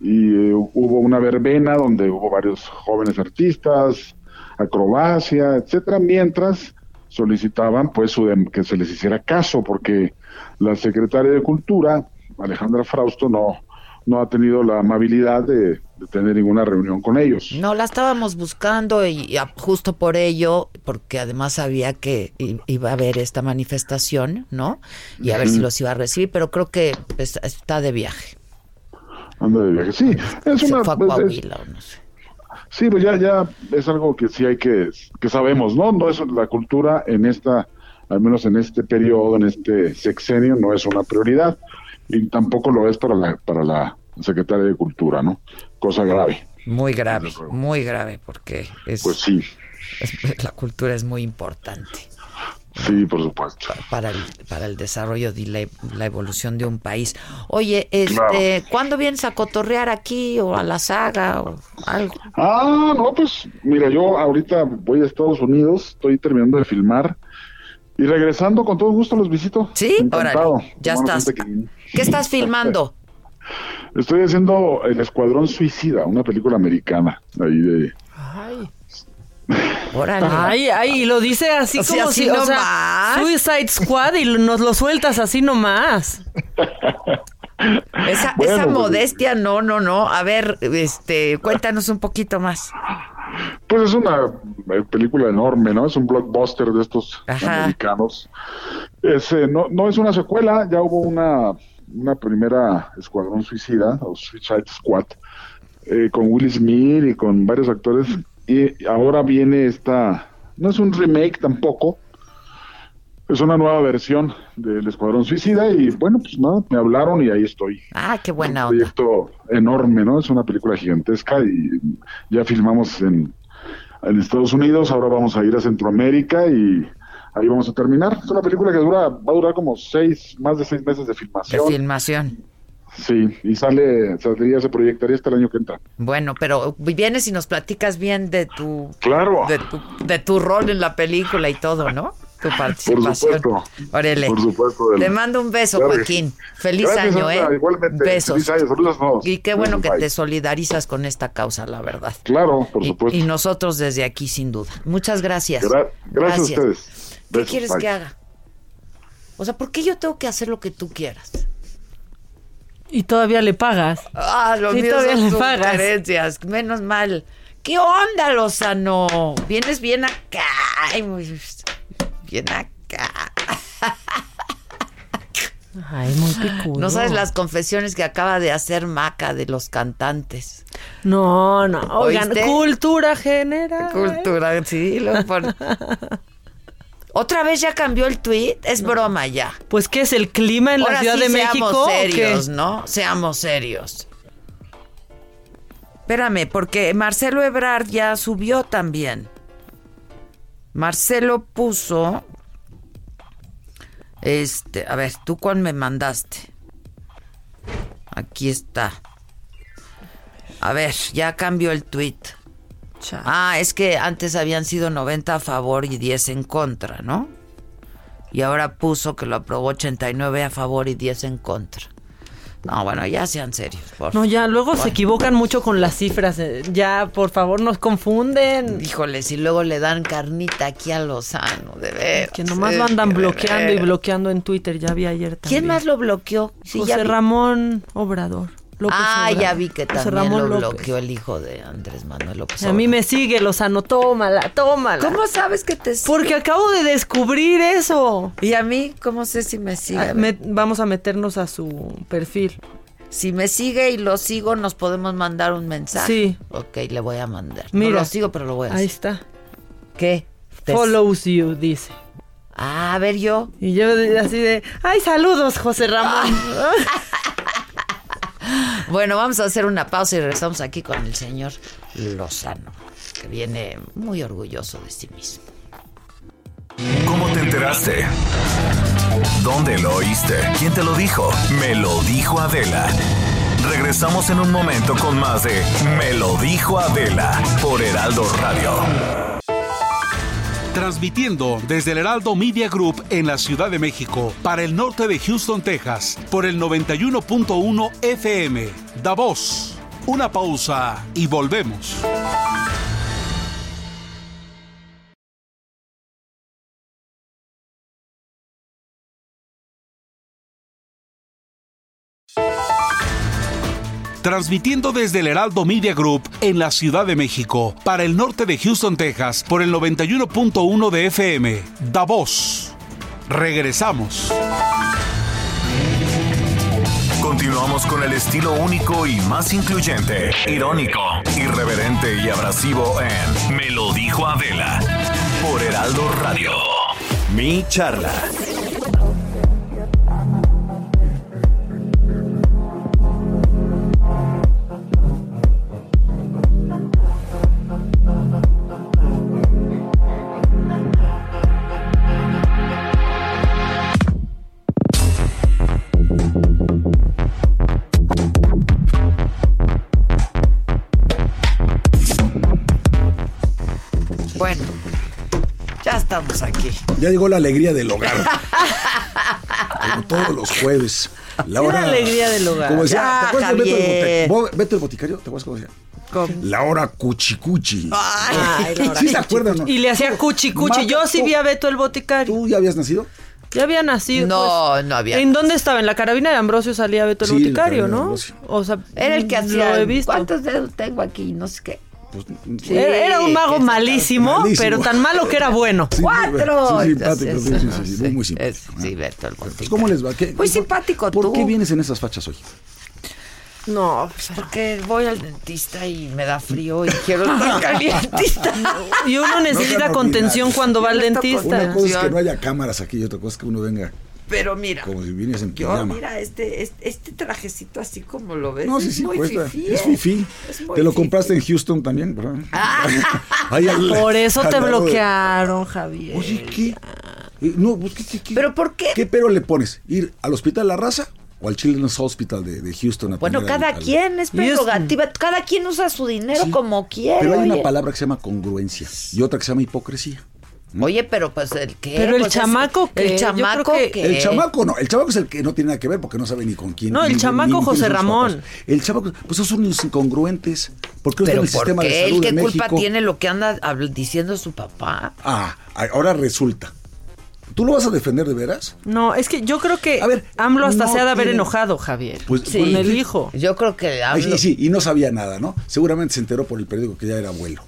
y eh, hubo una verbena donde hubo varios jóvenes artistas, acrobacia, etcétera, mientras solicitaban pues su que se les hiciera caso porque la secretaria de Cultura, Alejandra Frausto, no, no ha tenido la amabilidad de, de tener ninguna reunión con ellos.
No, la estábamos buscando y, y a- justo por ello, porque además sabía que iba a haber esta manifestación, ¿no? Y a ver si los iba a recibir, pero creo que es- está de viaje.
Anda de viaje. Sí, es
Se
una...
fue a
es- es-
Coahuila o no sé.
Sí, pues ya, ya es algo que sí hay que, que sabemos, ¿no? No es la cultura en esta, al menos en este periodo, en este sexenio, no es una prioridad y tampoco lo es para la, para la secretaria de Cultura, ¿no? Cosa grave.
Muy grave, muy grave, porque es,
Pues sí,
es- la cultura es muy importante
sí, por supuesto.
para el, para el desarrollo y la, la evolución de un país. Oye, este,
Claro.
¿cuándo vienes a cotorrear aquí o a la saga o algo?
Ah, no, pues mira, yo ahorita voy a Estados Unidos, estoy terminando de filmar y regresando con todo gusto los visito.
Sí,
Encantado.
órale, ya estás. ¿Qué estás filmando?
Estoy haciendo El Escuadrón Suicida, una película americana ahí de...
Ay.
Órale.
Ay, ay, y lo dice así
O sea,
como
así
si, o sea. Suicide Squad y lo- nos lo sueltas así nomás.
Esa,
Bueno,
esa
pues,
modestia, no, no, no. A ver, este, cuéntanos un poquito más.
Pues es una eh, película enorme, ¿no? Es un blockbuster de estos
Ajá.
americanos. Es, eh, no, no es una secuela, ya hubo una, una primera Escuadrón Suicida, o Suicide Squad, eh, con Will Smith y con varios actores. Y ahora viene esta, no es un remake tampoco, es una nueva versión del Escuadrón Suicida y bueno, pues nada, me hablaron y ahí estoy.
Ah, qué buena
un proyecto enorme, ¿no? Es una película gigantesca y ya filmamos en, en Estados Unidos, ahora vamos a ir a Centroamérica y ahí vamos a terminar. Es una película que dura, va a durar como seis, más de seis meses de
De
filmación. Sí, y sale, saldría, se proyectaría hasta el año que entra.
Bueno, pero vienes y nos platicas bien de tu,
Claro.
de tu, de tu rol en la película y todo, ¿no? Tu participación.
supuesto.
Órale.
Por supuesto.
Te mando un beso,
Claro
Joaquín. Feliz
Gracias,
año, ¿eh?
Igualmente.
Besos.
Feliz año.
Y qué bueno que
Bye.
te solidarizas con esta causa, la verdad.
Claro, por
Y-
supuesto.
Y, nosotros desde aquí, sin duda. Muchas gracias.
Gra- gracias, a ustedes.
¿Qué
Besos,
quieres
bye.
que haga? O sea, ¿por qué yo tengo que hacer lo que tú quieras?
Y todavía le pagas.
Ah, los
Y
míos
todavía
son
le pagas.
Menos mal. ¿Qué onda, Lozano? Vienes bien acá. Ay, muy- Bien acá.
Ay, muy picudo.
No sabes las confesiones que acaba de hacer Maca de los cantantes.
No, no. Oigan,
¿Oíste?
cultura general.
Cultura, sí. Lo pon- ¿Otra vez ya cambió el tweet? Es broma ya.
Pues, ¿qué es el clima en la Ciudad
sí
de
seamos
México? qué?
serios, ¿no? Seamos serios. Espérame, porque Marcelo Ebrard ya subió también. Marcelo puso. Este, a ver, ¿tú cuál me mandaste? Aquí está. A ver, ya cambió el tweet. Ah, es que antes habían sido 90 a favor y 10 en contra, ¿no? Y ahora puso que lo aprobó 89 a favor y 10 en contra. No, bueno, ya sean serios. Por
No, ya, luego se equivocan mucho con las cifras. eh, Ya, por favor, nos confunden.
Híjole, si luego le dan carnita aquí a Lozano, de ver.
Que nomás lo andan bloqueando y bloqueando en Twitter. Ya vi ayer también.
¿Quién más lo bloqueó? Sí,
José. Ramón Obrador. López
ah,
Obrador.
ya vi que también
Ramón
lo
López.
bloqueó el hijo de Andrés Manuel López.
A mí me sigue, Lozano, tómala, tómala.
¿Cómo sabes que te sigue?
Porque acabo de descubrir eso.
¿Y a mí? ¿Cómo sé si me sigue?
Ah, me- vamos a meternos a su perfil.
Si me sigue y lo sigo, nos podemos mandar un mensaje.
Sí.
Ok, le voy a mandar.
Mira.
no lo sigo, pero lo voy a
Ahí
hacer.
está.
¿Qué? Te-
Follows you, dice.
Ah, a ver yo.
Y yo de- así de, ay, saludos, José Ramón.
Bueno, vamos a hacer una pausa y regresamos aquí con el señor Lozano, que viene muy orgulloso de sí mismo.
¿Cómo te enteraste? ¿Dónde lo oíste? ¿Quién te lo dijo? Me lo dijo Adela. Regresamos en un momento con más de Me lo dijo Adela por Heraldo Radio.
Transmitiendo desde el Heraldo Media Group en la Ciudad de México para el norte de Houston, Texas, por el 91.1 FM. Da voz. Una pausa y volvemos. Transmitiendo desde el Heraldo Media Group en la Ciudad de México para el norte de Houston, Texas, por el 91.1 de FM. Da voz. Regresamos.
Continuamos con el estilo único y más incluyente, irónico, irreverente y abrasivo en Me lo dijo Adela por Heraldo Radio. Mi charla.
Ya
llegó la alegría del hogar. Como todos los jueves. La
alegría del hogar.
Como decía,
Ya,
¿te acuerdas de Beto el, Beto Boticario? ¿Te acuerdas cómo decía? La hora cuchicuchi.
Ay, la hora
¿Sí se acuerdan? no?
Y le hacía cuchi cuchi. Yo sí vi a Beto el boticario.
¿Tú ya habías nacido?
Ya había nacido.
No,
pues.
no había
¿En dónde estaba? En la carabina de Ambrosio salía Beto el
Sí,
boticario, ¿no?
Ambrosio.
O sea,
Era el que
lo
hacía.
he visto.
¿Cuántos dedos tengo aquí? No sé qué. Sí,
era, era un mago malísimo,
Malísimo.
pero tan malo que era bueno.
Sí,
¡Cuatro!
Sí, simpático, sí, sí, sí,
sí,
muy, muy simpático.
es- sí, Beto el
Pues. ¿Cómo les va? ¿Qué-
Muy simpático
¿Por
tú.
qué vienes en esas fachas hoy?
No,
Porque voy al dentista y me da frío y quiero estar calientita.
y uno necesita
no,
contención cuando va al dentista.
Una cosa es que no haya cámaras aquí y otra cosa es que uno venga
Pero mira,
como si viniese en
yo,
pijama.
mira, este, este, este trajecito así como lo ves.
No, sí,
es
sí,
muy
cuesta.
fifí,
Es fifí.
Es muy
Te lo
fifí.
compraste en Houston también, al-
Por eso te
de-
bloquearon, Javier.
Oye, ¿qué? Eh, No, pues, ¿qué, qué, qué?
¿Pero por qué?
¿Qué pero le pones? ¿Ir al Hospital La Raza o al Children's Hospital de, de Houston? a
Bueno, cada
al-
quien es prerrogativa. Cada quien usa su dinero
Sí.
como quiere.
Pero hay una palabra que se llama congruencia y otra que se llama hipocresía.
Oye, pero pues el qué.
Pero el
Pues, es-
chamaco, ¿qué?
El
Yo
chamaco
que-
que.
El chamaco no, el chamaco es el que no tiene nada que ver porque no sabe ni con quién.
No, el
ni-
chamaco
ni
José Ramón.
papás. El chamaco, pues esos son unos incongruentes. ¿Por qué no está en
Pero
el
¿por
sistema de
qué?
salud
¿Él
de
qué culpa
México?
tiene lo que anda diciendo su papá?
Ah, ahora resulta. ¿Tú lo vas a defender de veras?
No, es que yo creo que
A ver,
AMLO hasta
no
se ha de haber
tiene-
enojado, Javier.
Pues,
con
pues,
el hijo.
Yo creo que
Ay,
hablo-
sí, sí, y no sabía nada, ¿no? Seguramente se enteró por el periódico que ya era abuelo.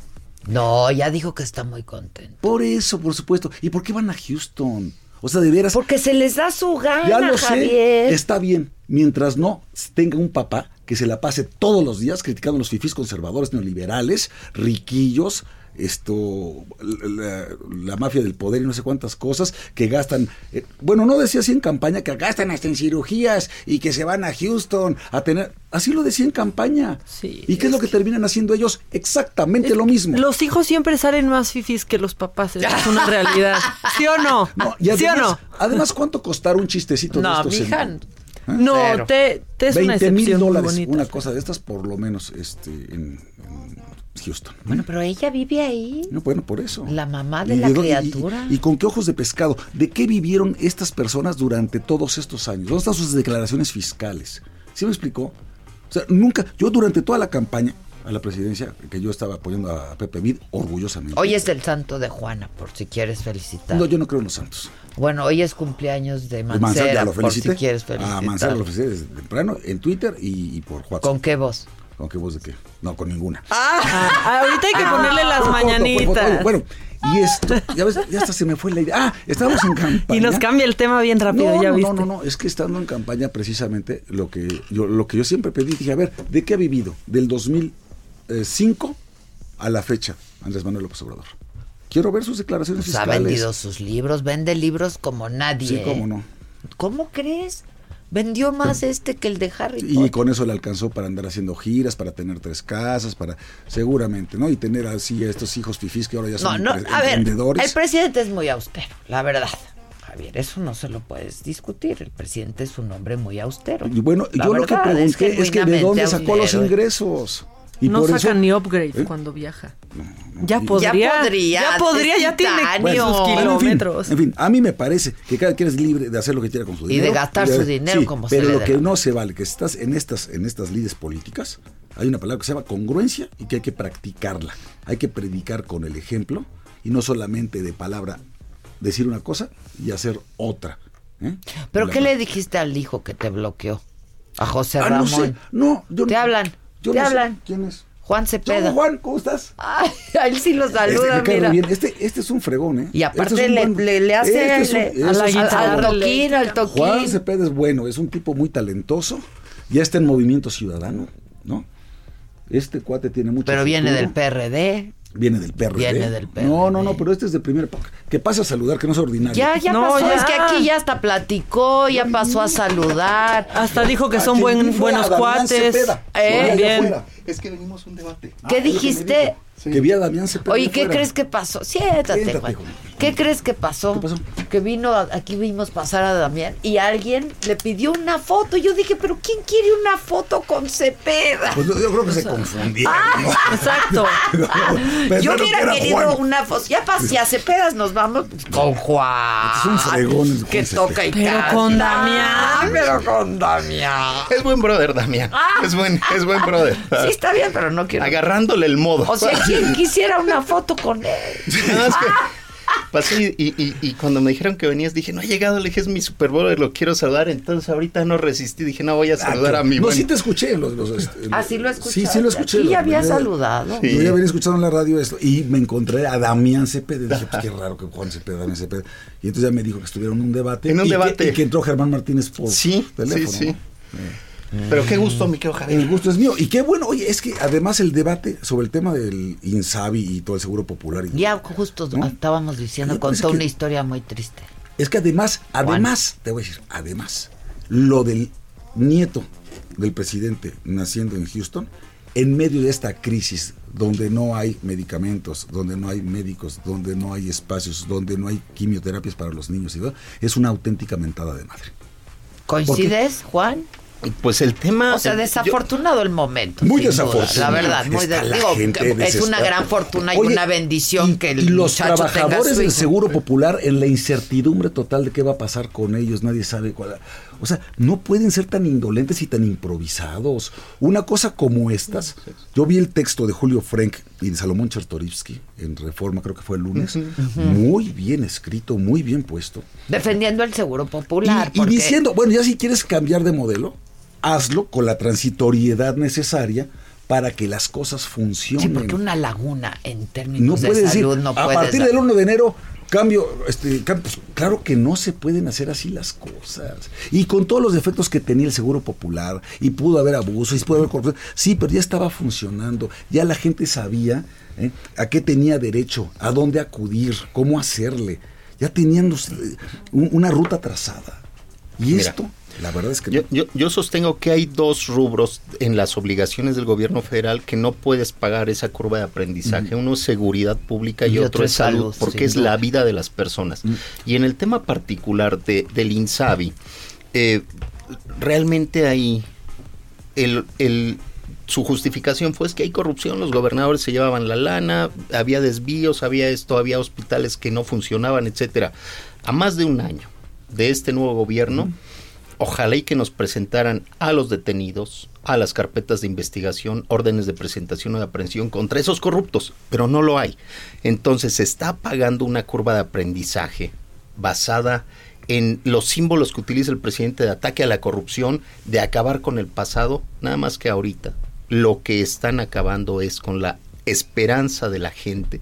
No, ya dijo que está muy contento.
Por eso, por supuesto. ¿Y por qué van a Houston? O sea, de veras.
Porque se les da su gana,
Ya lo
Javier.
sé, está bien, mientras no tenga un papá que se la pase todos los días criticando a los fifís conservadores neoliberales, riquillos, esto, la, la mafia del poder y no sé cuántas cosas que gastan, eh, bueno, no decía así en campaña, que gastan hasta en cirugías y que se van a Houston a tener, así lo decía en campaña.
Sí,
¿Y qué es lo que terminan haciendo ellos? Exactamente lo mismo.
Los hijos siempre salen más fifis que los papás. eso Es una realidad. ¿Sí o no?
No, y
¿Sí o
además,
no?
además, ¿cuánto costará un chistecito de
No,
estos? en-
mija.
No,
Cero.
te, te es una
20 mil dólares,
bonita.
una cosa de estas, por lo menos este, en, en Houston.
Bueno, pero ella vive ahí.
No, bueno, por eso.
La mamá de
¿Y
la criatura.
Y, y con qué ojos de pescado? ¿De qué vivieron estas personas durante todos estos años? ¿Dónde están sus declaraciones fiscales? ¿Sí me explicó? O sea, nunca, yo durante toda la campaña a la presidencia, que yo estaba apoyando a Pepe Vid, orgullosamente.
Hoy es el santo de Juana, por si quieres felicitar.
No, yo no creo en los santos.
Bueno, hoy es cumpleaños de
Mancera,
Mancera,
ya lo
por si quieres felicitar.
A Mancera lo felicité desde temprano en Twitter y, y por WhatsApp.
¿Con qué voz?
¿Con qué voz de qué? No, con ninguna.
Ah, ahorita hay que ponerle las
foto, foto.
mañanitas.
Bueno, y esto, ya ves, ya hasta se me fue la idea. Ah, estábamos en campaña.
Y nos cambia el tema bien rápido,
no,
ya
no,
viste.
no, no, no, es que estando en campaña precisamente lo que yo, lo que yo siempre pedí, dije, a ver, ¿de qué ha vivido? Del 2005 a la fecha, Andrés Manuel López Obrador. Quiero ver sus declaraciones
Pues ha
fiscales.
vendido sus libros, vende libros como nadie.
Sí, cómo no.
¿Cómo crees? Vendió más este que el de Harry
Y
Potter.
con eso le alcanzó para andar haciendo giras, para tener tres casas, para seguramente, ¿no? Y tener así a estos hijos fifís que ahora ya
No,
son
no,
empre-
a ver, el presidente es muy austero, la verdad. Javier, eso no se lo puedes discutir. El presidente es un hombre muy austero.
Y bueno,
La
yo lo que pregunté es, que de dónde sacó los ingresos. Y
no
por
saca
eso,
ni upgrade
¿Eh?
cuando viaja. Ya podría.
Ya podría,
Ya podría, ya tiene
Bueno,
sus
Bueno, en fin,
kilómetros.
En fin, a mí me parece que cada quien es libre de hacer lo que quiera con su
Y de
dinero.
gastar su dinero
sí,
como se
Pero
le
lo que no se vale, que estás en estas, en estas lides políticas, hay una palabra que se llama congruencia y que hay que practicarla. Hay que predicar con el ejemplo y no solamente de palabra decir una cosa y hacer otra. ¿eh?
¿Pero
La-
qué le dijiste al hijo que te bloqueó? A José
Ah, no
Ramón.
sé. No, yo
Te
no-
hablan.
Yo
te
no sé.
hablan.
¿Quién es?
Juan Cepeda.
Yo, Juan, ¿cómo estás?
Ay, a él sí lo
Este,
saluda,
cae
mira.
bien. Este, este es un fregón, ¿eh?
Y aparte
Este es un
le,
buen-
le, le hace
este es un-
le-
este
a la
es un
guitarra,
fregón.
al toquín, al toquín.
Juan Cepeda es bueno, es un tipo muy talentoso, ya está en Movimiento Ciudadano, ¿no? Este cuate tiene mucho
Pero viene del PRD.
Viene del PRD.
Viene del PRD.
No, no, no, pero este es de primera época. Que pase a saludar, que no es ordinario.
Ya, ya
No,
pasó.
ya.
Es que aquí ya hasta platicó, ya pasó a saludar.
Hasta dijo que son buen- buenos cuates.
Cepeda.
Eh,
bien.
afuera.
Es que venimos a un debate.
¿Qué dijiste?
Que vi a Damián Cepeda.
Oye, ¿qué crees que pasó? Siéntate,
Siéntate,
Juan. ¿Qué crees que pasó?
¿Qué pasó?
Que vino, a- aquí vimos pasar a Damián y alguien le pidió una foto. Yo dije, ¿pero quién quiere una foto con Cepeda?
Pues yo creo que se confundieron. ¿no?
Exacto.
Yo hubiera
era
querido
Juan.
una foto. Ya si a Cepedas nos vamos con Juan.
Es un fregón
Que toca y
Pero
canta.
con Damián.
Pero con Damián.
Es buen brother, Damián. Es buen, es buen brother.
Sí, está bien, pero no quiero.
Agarrándole el modo.
O sea, ¿quién quisiera una foto con él?
No, es que pasé y, y- y- y cuando me dijeron que venías dije, no ha llegado, le dije, es mi Super Brother, lo quiero saludar. Entonces ahorita no resistí, dije, no voy a saludar
Ah,
a mi
No,
buen-
sí te escuché. Los, los, este,
Ah, sí lo escuchaste.
Sí, sí lo escuché.
Aquí ya había saludado.
Sí.
Yo ya venía escuchando en la radio esto y me encontré a Damián Cepeda. Y dije, pues qué raro que Juan Cepeda, Damián Cepeda. Y entonces ya me dijo que estuvieron en un debate.
En un
y que-
debate.
y que entró Germán Martínez por
Sí,
teléfono.
sí, sí.
¿no?
Pero qué gusto, mi querido Javier.
El gusto es mío. Y qué bueno, oye, es que además el debate sobre el tema del INSABI y todo el seguro popular. y-
Ya justo
¿No?
estábamos diciendo, contó
que-
una historia muy triste.
Es que además, además, te voy a decir, además, lo del nieto del presidente naciendo en Houston, en medio de esta crisis donde no hay medicamentos, donde no hay médicos, donde no hay espacios, donde no hay quimioterapias para los niños y todo, es una auténtica mentada de madre.
¿Coincides, Juan?
Pues el tema.
O sea,
yo-
desafortunado el momento.
Muy
duda,
desafortunado.
La verdad, muy de-
la
digo,
gente
que es una gran fortuna y
Oye,
una bendición que el
y los
muchacho tenga
trabajadores
su
del. Seguro Popular en la incertidumbre total de qué va a pasar con ellos, nadie sabe cuál. O sea, no pueden ser tan indolentes y tan improvisados. Una cosa como estas, yo vi el texto de Julio Frank y de Salomón Chertorivsky en Reforma, creo que fue el lunes, muy bien escrito, muy bien puesto.
Defendiendo el seguro popular.
Y, y diciendo, bueno, ya si quieres cambiar de modelo, hazlo con la transitoriedad necesaria para que las cosas
Sí,
funcionen.
porque una laguna en términos
no
de
puedes decir,
salud no
a
puedes
partir
dar.
del 1 de enero cambio, este, pues, claro que no se pueden hacer así las cosas. Y con todos los defectos que tenía el Seguro Popular, y pudo haber abuso, y pudo haber corrupción, sí, pero ya estaba funcionando, ya la gente sabía ¿eh? a qué tenía derecho, a dónde acudir, cómo hacerle, ya tenían un- una ruta trazada. Y
Mira,
esto, la verdad es que
Yo,
no.
yo, yo sostengo que hay dos rubros en las obligaciones del gobierno federal que no puedes pagar esa curva de aprendizaje. Uno es seguridad pública y, otro, es salud, porque es la vida de las personas. Y en el tema particular de, del INSABI, eh, realmente ahí el, el- su justificación fue es que hay corrupción, los gobernadores se llevaban la lana, había desvíos, había esto, había hospitales que no funcionaban, etcétera. A más de un año de este nuevo gobierno, ojalá y que nos presentaran a los detenidos, a las carpetas de investigación, órdenes de presentación o de aprehensión contra esos corruptos, pero no lo hay. Entonces se está pagando una curva de aprendizaje basada en los símbolos que utiliza el presidente de ataque a la corrupción, de acabar con el pasado, nada más que ahorita. Lo que están acabando es con la esperanza de la gente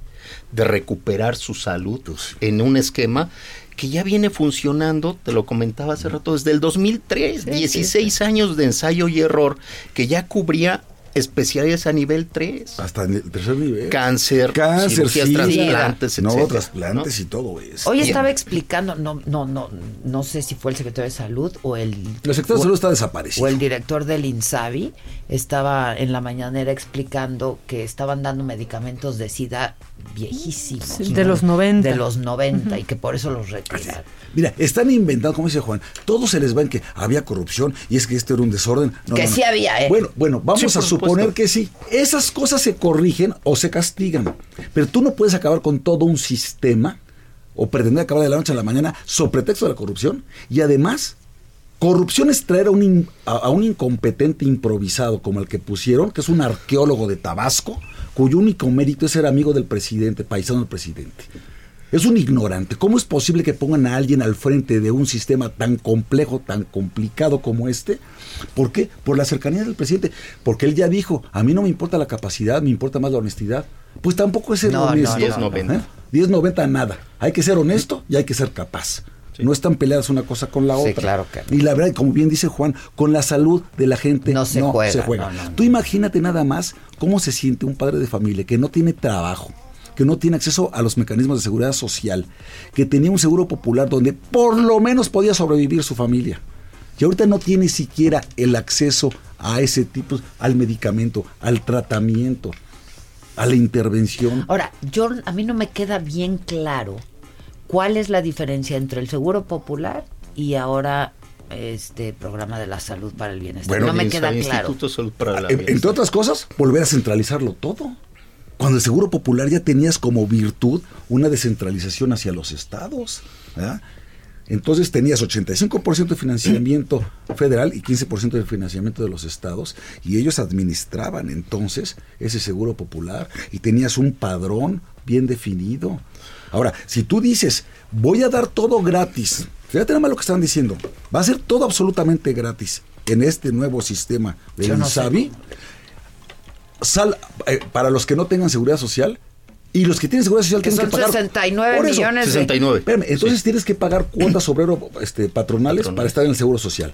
de recuperar su salud en un esquema que ya viene funcionando, te lo comentaba hace rato, desde el 2003,
Sí,
16 años de ensayo y error, que ya cubría especialidades a nivel 3.
Hasta el tercer nivel.
Cáncer,
Cáncer,
cirugías,
sí.
trasplantes,
No,
etcétera,
trasplantes
¿no?
y todo eso.
Hoy estaba explicando, no, no, no, no sé si fue el secretario de Salud o el.
El secretario de Salud está desaparecido.
O el director del INSABI estaba en la mañanera explicando que estaban dando medicamentos de SIDA viejísimos.
Sí, de los 90.
De los 90 y que por eso los retiraron.
Mira, están inventando, como dice Juan, todo se les va en que había corrupción y es que este era un desorden. No,
Que
no, no.
sí había, ¿eh?
Bueno, bueno, vamos
Sí,
a
por
suponer que sí. Esas cosas se corrigen o se castigan. Pero tú no puedes acabar con todo un sistema o pretender acabar de la noche a la mañana sobre pretexto de la corrupción. Y además, corrupción es traer a un, a un incompetente improvisado como el que pusieron, que es un arqueólogo de Tabasco, cuyo único mérito es ser amigo del presidente, paisano del presidente. Es un ignorante. ¿Cómo es posible que pongan a alguien al frente de un sistema tan complejo, tan complicado como este? ¿Por qué? Por la cercanía del presidente. Porque él ya dijo, a mí no me importa la capacidad, me importa más la honestidad. Pues tampoco es ser
No,
honesto.
no, 10-90.
¿eh? 10-90 nada. Hay que ser honesto y hay que ser capaz. No están peleadas una cosa con la
Sí,
otra.
claro que no.
Y la verdad, como bien dice Juan, con la salud de la gente
No se juega, no,
Tú imagínate nada más cómo se siente un padre de familia que no tiene trabajo, que no tiene acceso a los mecanismos de seguridad social, que tenía un seguro popular donde por lo menos podía sobrevivir su familia. Y ahorita no tiene siquiera el acceso a ese tipo, al medicamento, al tratamiento, a la intervención.
Ahora, yo a mí no me queda bien claro cuál es la diferencia entre el Seguro Popular y ahora este programa de la salud para el bienestar.
Bueno,
no me queda claro.
Instituto de Salud para la
En- entre otras cosas, volver a centralizarlo todo. Cuando el Seguro Popular ya tenías como virtud una descentralización hacia los estados. ¿verdad? Entonces tenías 85% de financiamiento federal y 15% de financiamiento de los estados y ellos administraban entonces ese seguro popular y tenías un padrón bien definido. Ahora, si tú dices, voy a dar todo gratis, fíjate nada más lo que están diciendo, va a ser todo absolutamente gratis en este nuevo sistema
Yo no sé.
Sal, eh, para los que no tengan seguridad social y los que tienen seguridad social
Que
tienen
son
que pagar
69
Por eso,
millones de-
69.
Espérame, entonces tienes que pagar cuotas obrero este, patronales para estar en el seguro social.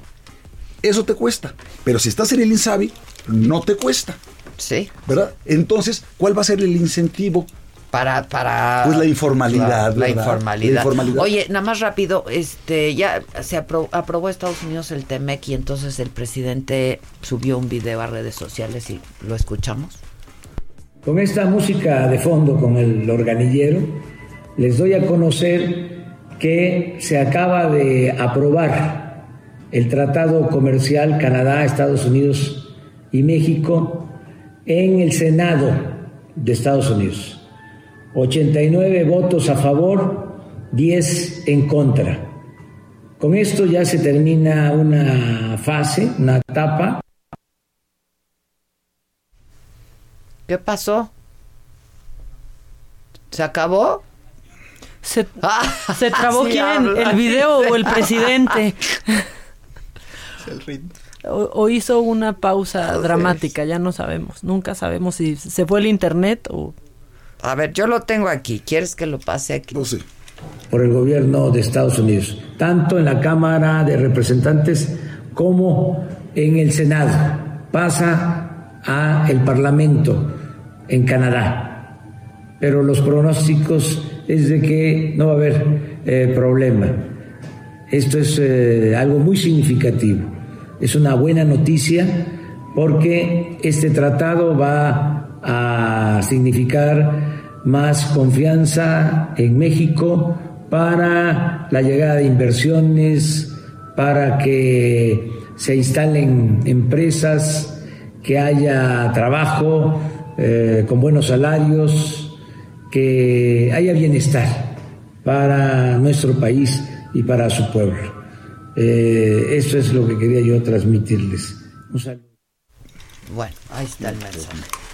Eso te cuesta. Pero si estás en el INSABI, no te cuesta.
Sí.
¿Verdad? Entonces, ¿cuál va a ser el incentivo?
Para, para
Pues la informalidad,
La.
La informalidad.
Oye, nada más rápido, este, ya se apro- aprobó Estados Unidos el TEMEC y entonces el presidente subió un video a redes sociales y lo escuchamos.
Con esta música de fondo, con el organillero, les doy a conocer que se acaba de aprobar el Tratado Comercial Canadá, Estados Unidos y México en el Senado de Estados Unidos. 89 votos a favor, 10 en contra. Con esto ya se termina una fase, una etapa
¿Qué pasó? ¿Se acabó?
Se,
Ah,
¿se trabó quién?
habla.
¿El video o el presidente? O, o hizo una pausa dramática, ya no sabemos. Nunca sabemos si se fue el internet o...
A ver, yo lo tengo aquí. ¿Quieres que lo pase aquí?
No sé.
por el gobierno de Estados Unidos, tanto en la Cámara de Representantes como en el Senado. Pasa a el Parlamento en Canadá. Pero los pronósticos es de que no va a haber eh, problema. Esto es eh, algo muy significativo. Es una buena noticia porque este tratado va a significar más confianza en México para la llegada de inversiones, para que se instalen empresas, que haya trabajo eh, con buenos salarios, que haya bienestar para nuestro país y para su pueblo. Eh, eso es lo que quería yo transmitirles. Un saludo.
Bueno, ahí está el mensaje.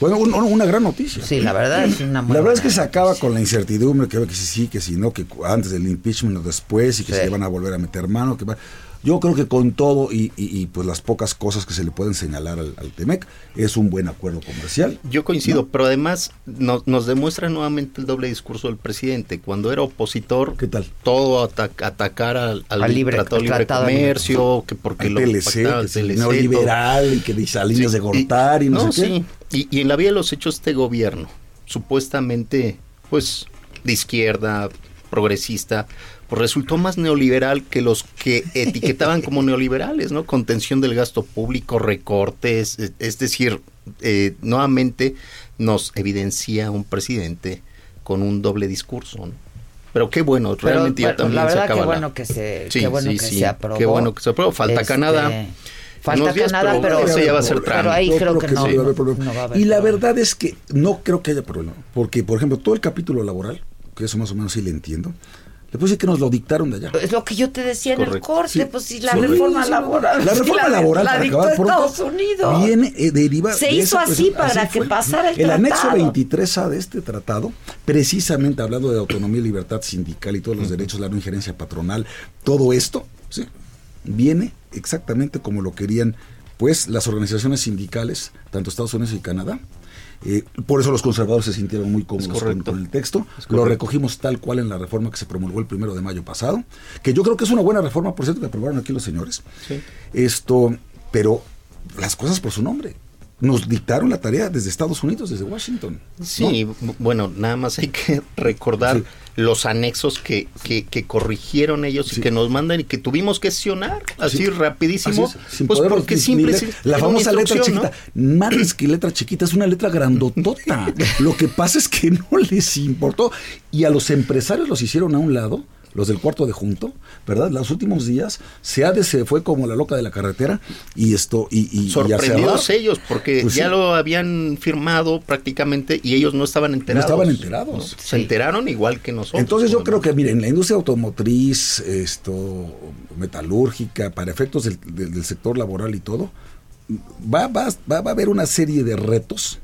Bueno, un- un- una gran noticia.
Sí, la verdad es una muy
La verdad es que se acaba con la incertidumbre, que, que si sí, que si no, que antes del impeachment o después, y que
Sí.
se le van a volver a meter mano. Que va- Yo creo que con todo y, y- y, pues las pocas cosas que se le pueden señalar al, al Temec, es un buen acuerdo comercial.
Yo coincido, pero además no- nos demuestra nuevamente el doble discurso del presidente. Cuando era opositor,
¿qué tal?
Todo ata- atacar al, al
Al libre-
Tratado de Libre
Tratado de Libre
Comercio, que porque
Al
lo
TLC,
pactaba
que
el
neoliberal y que dice a líneas de Gortari y no sé qué.
sí. Y, y en la vía de los hechos este gobierno, supuestamente, pues, de izquierda, progresista, pues resultó más neoliberal que los que etiquetaban como neoliberales, ¿no? Contención del gasto público, recortes, es, es decir, eh, nuevamente nos evidencia un presidente con un doble discurso, ¿no? Pero qué bueno,
Pero,
realmente ya
bueno,
también
la
se
verdad
acaba
qué bueno que se,
Sí,
qué bueno
sí,
que
sí,
se aprobó.
Qué bueno que se aprobó. Falta
Este,
Canadá.
Falta
días,
Canadá, pero,
ese ya va a ser
pero ahí
Yo
creo que no,
sí va a haber
no,
problema.
no va a haber
Y la
problema.
verdad es que no creo que haya problema. Porque, por ejemplo, todo el capítulo laboral, que eso más o menos sí le entiendo, le puedo decir que nos lo dictaron de allá.
Es lo que yo te decía en el corte,
Sí.
pues si la
Sí.
reforma
Sí,
laboral.
La reforma laboral,
la
para
dictó
acabar pronto,
Estados Unidos.
viene eh, deriva
Se
de
hizo
esa
así
cuestión.
para que
fue.
pasara el
El anexo
tratado.
23A de este tratado, precisamente hablando de autonomía y libertad sindical y todos los derechos, la no injerencia patronal, todo esto, ¿sí? viene exactamente como lo querían pues las organizaciones sindicales, tanto Estados Unidos y Canadá. Eh, por eso los conservadores se sintieron muy cómodos con, el texto. Lo recogimos tal cual en la reforma que se promulgó el primero de mayo pasado, que yo creo que es una buena reforma, por cierto, que aprobaron aquí los señores. Esto, pero las cosas por su nombre. Nos dictaron la tarea desde Estados Unidos, desde Washington.
Sí, bu- bueno, nada más hay que recordar los anexos que, que, que corrigieron ellos y que nos mandan y que tuvimos que accionar así
Sí.
rapidísimo.
Así es, sin
pues porque sim-
la famosa letra chiquita. Más que letra chiquita, es una letra grandotota. Lo que pasa es que no les importó. Y a los empresarios los hicieron a un lado, los del cuarto de junto, ¿verdad? Los últimos días, SEADE se fue como la loca de la carretera y esto, y, y- y a
Sorprendidos
cerrar.
ellos, porque
Pues
ya
sí.
lo habían firmado prácticamente y ellos no estaban enterados.
estaban enterados.
¿no? Se enteraron igual que nosotros.
Entonces yo creo que, miren, la industria automotriz, esto, metalúrgica, para efectos del, del- del sector laboral y todo, va, va, va, va a haber una serie de retos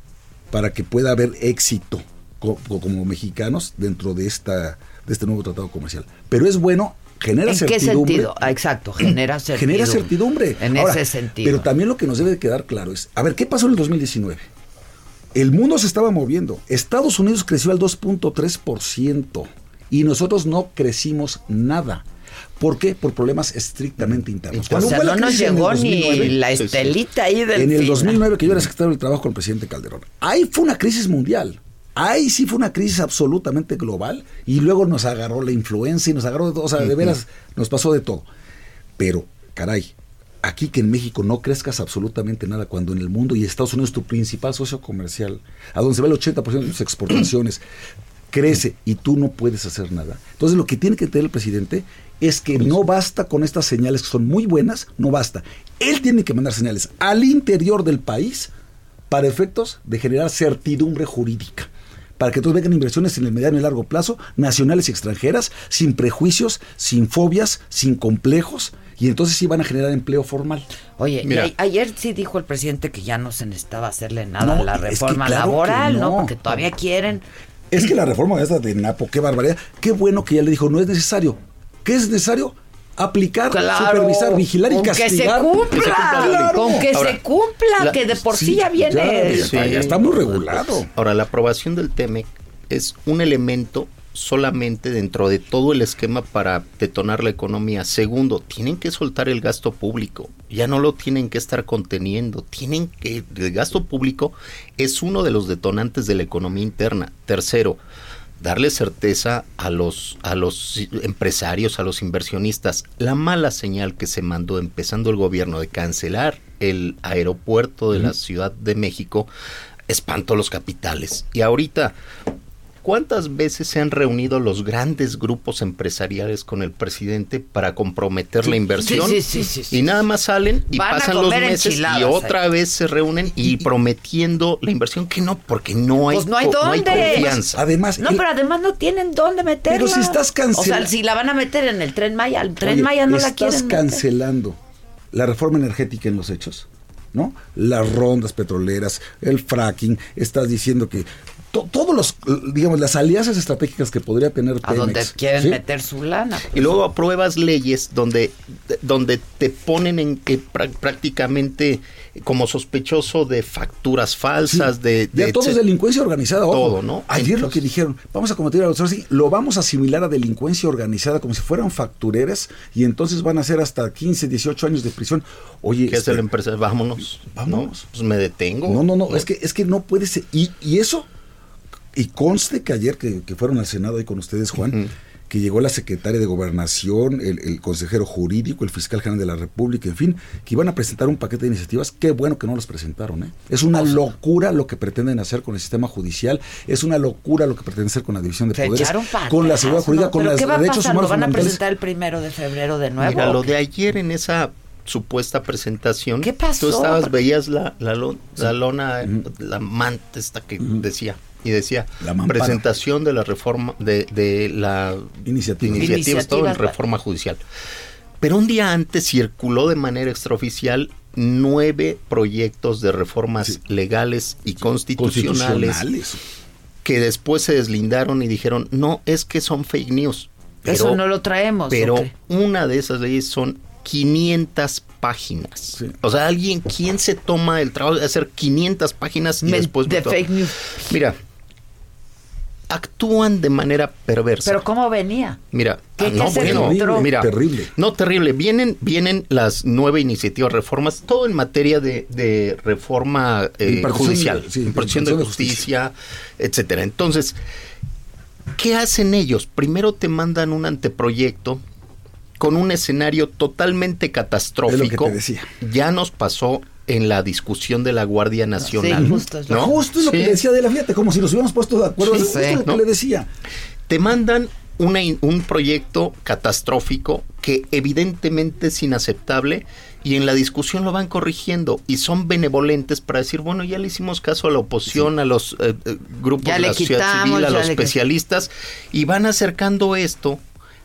para que pueda haber éxito co- co- como mexicanos dentro de esta de este nuevo tratado comercial. Pero es bueno, genera
¿En qué
certidumbre.
sentido? Ah, exacto, genera certidumbre.
Genera certidumbre.
En
Ahora,
ese sentido.
Pero también lo que nos debe de quedar claro es, a ver, ¿qué pasó en el 2019? El mundo se estaba moviendo. Estados Unidos creció al 2.3% y nosotros no crecimos nada. ¿Por qué? Por problemas estrictamente internos.
O
Cuando
sea,
fue la
no nos
crisis en el
llegó ni
2009,
la estelita ahí del
En el
final.
2009, que yo era secretario del Trabajo con el presidente Calderón, ahí fue una crisis mundial. Ahí sí fue una crisis absolutamente global y luego nos agarró la influencia y nos agarró de todo. O sea, de veras nos pasó de todo. Pero, caray, aquí que en México no crezcas absolutamente nada cuando en el mundo y Estados Unidos tu principal socio comercial, a donde se va el 80% de tus exportaciones, crece y tú no puedes hacer nada. Entonces lo que tiene que tener el presidente es que no basta con estas señales que son muy buenas, no basta. Él tiene que mandar señales al interior del país para efectos de generar certidumbre jurídica. Para que entonces vengan inversiones en el mediano y largo plazo, nacionales y extranjeras, sin prejuicios, sin fobias, sin complejos, y entonces sí van a generar empleo formal.
Oye, y
Mira.
ayer sí dijo el presidente que ya no se necesitaba hacerle nada
No,
a la
es que
reforma
claro
laboral, ¿no?
no.
Porque todavía quieren.
Es que la reforma esta de Napo, qué barbaridad, qué bueno que ya le dijo, no es necesario. ¿Qué es necesario? Aplicar,
Claro,
supervisar, vigilar y
con que se
castigar.
cumpla,
Claro.
con que
Ahora,
se cumpla,
la-
que de por sí,
sí,
ya viene.
Sí. Ahora, la aprobación del TEMEC es un elemento solamente dentro de todo el esquema para detonar la economía. Segundo, tienen que soltar el gasto público. Ya no lo tienen que estar conteniendo. Tienen que el gasto público es uno de los detonantes de la economía interna. Tercero, darle certeza a los a los empresarios, a los inversionistas. La mala señal que se mandó empezando el gobierno de cancelar el aeropuerto de la. Ciudad de México espantó los capitales. Y ahorita ¿Cuántas veces se han reunido los grandes grupos empresariales con el presidente para comprometer la inversión?
Sí, sí, sí, sí,
y nada más salen y
Van
pasan los meses y
ahí.
otra vez se reúnen y, prometiendo la inversión que no, porque no hay,
Pues no hay dónde.
confianza.
Además,
No, pero además no tienen dónde meterla.
Pero si estás
O sea, si la van a meter en el Tren Maya, el Tren
Oye,
Maya no la
estás
quieren meter.
cancelando la reforma energética en los hechos, ¿no? Las rondas petroleras, el fracking, estás diciendo que to- todos los, digamos, las alianzas estratégicas que podría tener
A donde
Pemex,
quieren
¿sí?
meter su lana.
Y luego apruebas leyes donde, donde te ponen en que prá- prácticamente como sospechoso de facturas falsas, de,
Ya
de
todo es delincuencia organizada. ojo.
Todo, ¿no?
Ayer lo que dijeron, vamos a cometer algo así, lo vamos a asimilar a delincuencia organizada como si fueran factureras y entonces van a ser hasta 15, 18 años de prisión. Oye,
¿Qué hace
este,
la empresa? Vámonos.
Vámonos.
¿no? Pues me detengo.
No, no, no, es que, es que no puede ser. Y, y eso, y conste que ayer que, que fueron al Senado ahí con ustedes, Juan, que llegó la secretaria de Gobernación, el, el consejero jurídico, el fiscal general de la República, en fin, que iban a presentar un paquete de iniciativas. Qué bueno que no las presentaron, ¿eh? Es una locura lo que pretenden hacer con el sistema judicial, es una locura lo que pretenden hacer con la división de
Se
poderes, con la seguridad jurídica,
¿no?
con
¿Pero
los
qué va a
derechos
pasar?
humanos
¿Lo van a presentar el primero de febrero de nuevo?
Mira, lo de ayer en esa supuesta presentación.
¿Qué pasó?
Tú estabas, veías la, la, lo- la lona, eh, la manta esta que decía. Y decía, presentación de la reforma, de, de la
Iniciativa.
iniciativas, todo en reforma judicial. Pero un día antes circuló de manera extraoficial nueve proyectos de reformas legales y constitucionales,
Constitucionales.
que después se deslindaron y dijeron, no, es que son fake news.
Eso no lo traemos.
pero una de esas leyes son 500 páginas. O sea, alguien, ¿quién se toma el trabajo de hacer 500 páginas y
Men-
después...
de fake news.
Mira, actúan de manera perversa.
Pero ¿cómo venía?
Mira,
¿Qué-
ah,
qué
no, bueno,
encontró?
mira,
Terrible.
No, terrible. Vienen, vienen las nueve iniciativas, reformas, todo en materia de, de reforma eh, judicial,
sí,
impartición de justicia, etcétera. Entonces, ¿qué hacen ellos? Primero te mandan un anteproyecto con un escenario totalmente catastrófico.
te decía.
Ya nos pasó en la discusión de la Guardia Nacional.
justo es lo-
¿no?
Justo es lo
Sí.
que decía de la fíjate, como si nos hubiéramos puesto de acuerdo.
Sí,
es justo
sí.
lo que le decía.
te mandan una un proyecto catastrófico que evidentemente es inaceptable y en la discusión lo van corrigiendo y son benevolentes para decir, bueno, ya le hicimos caso a la oposición, a los eh, eh, grupos
Ya
de la sociedad
quitamos,
civil, a los especialistas y van acercando esto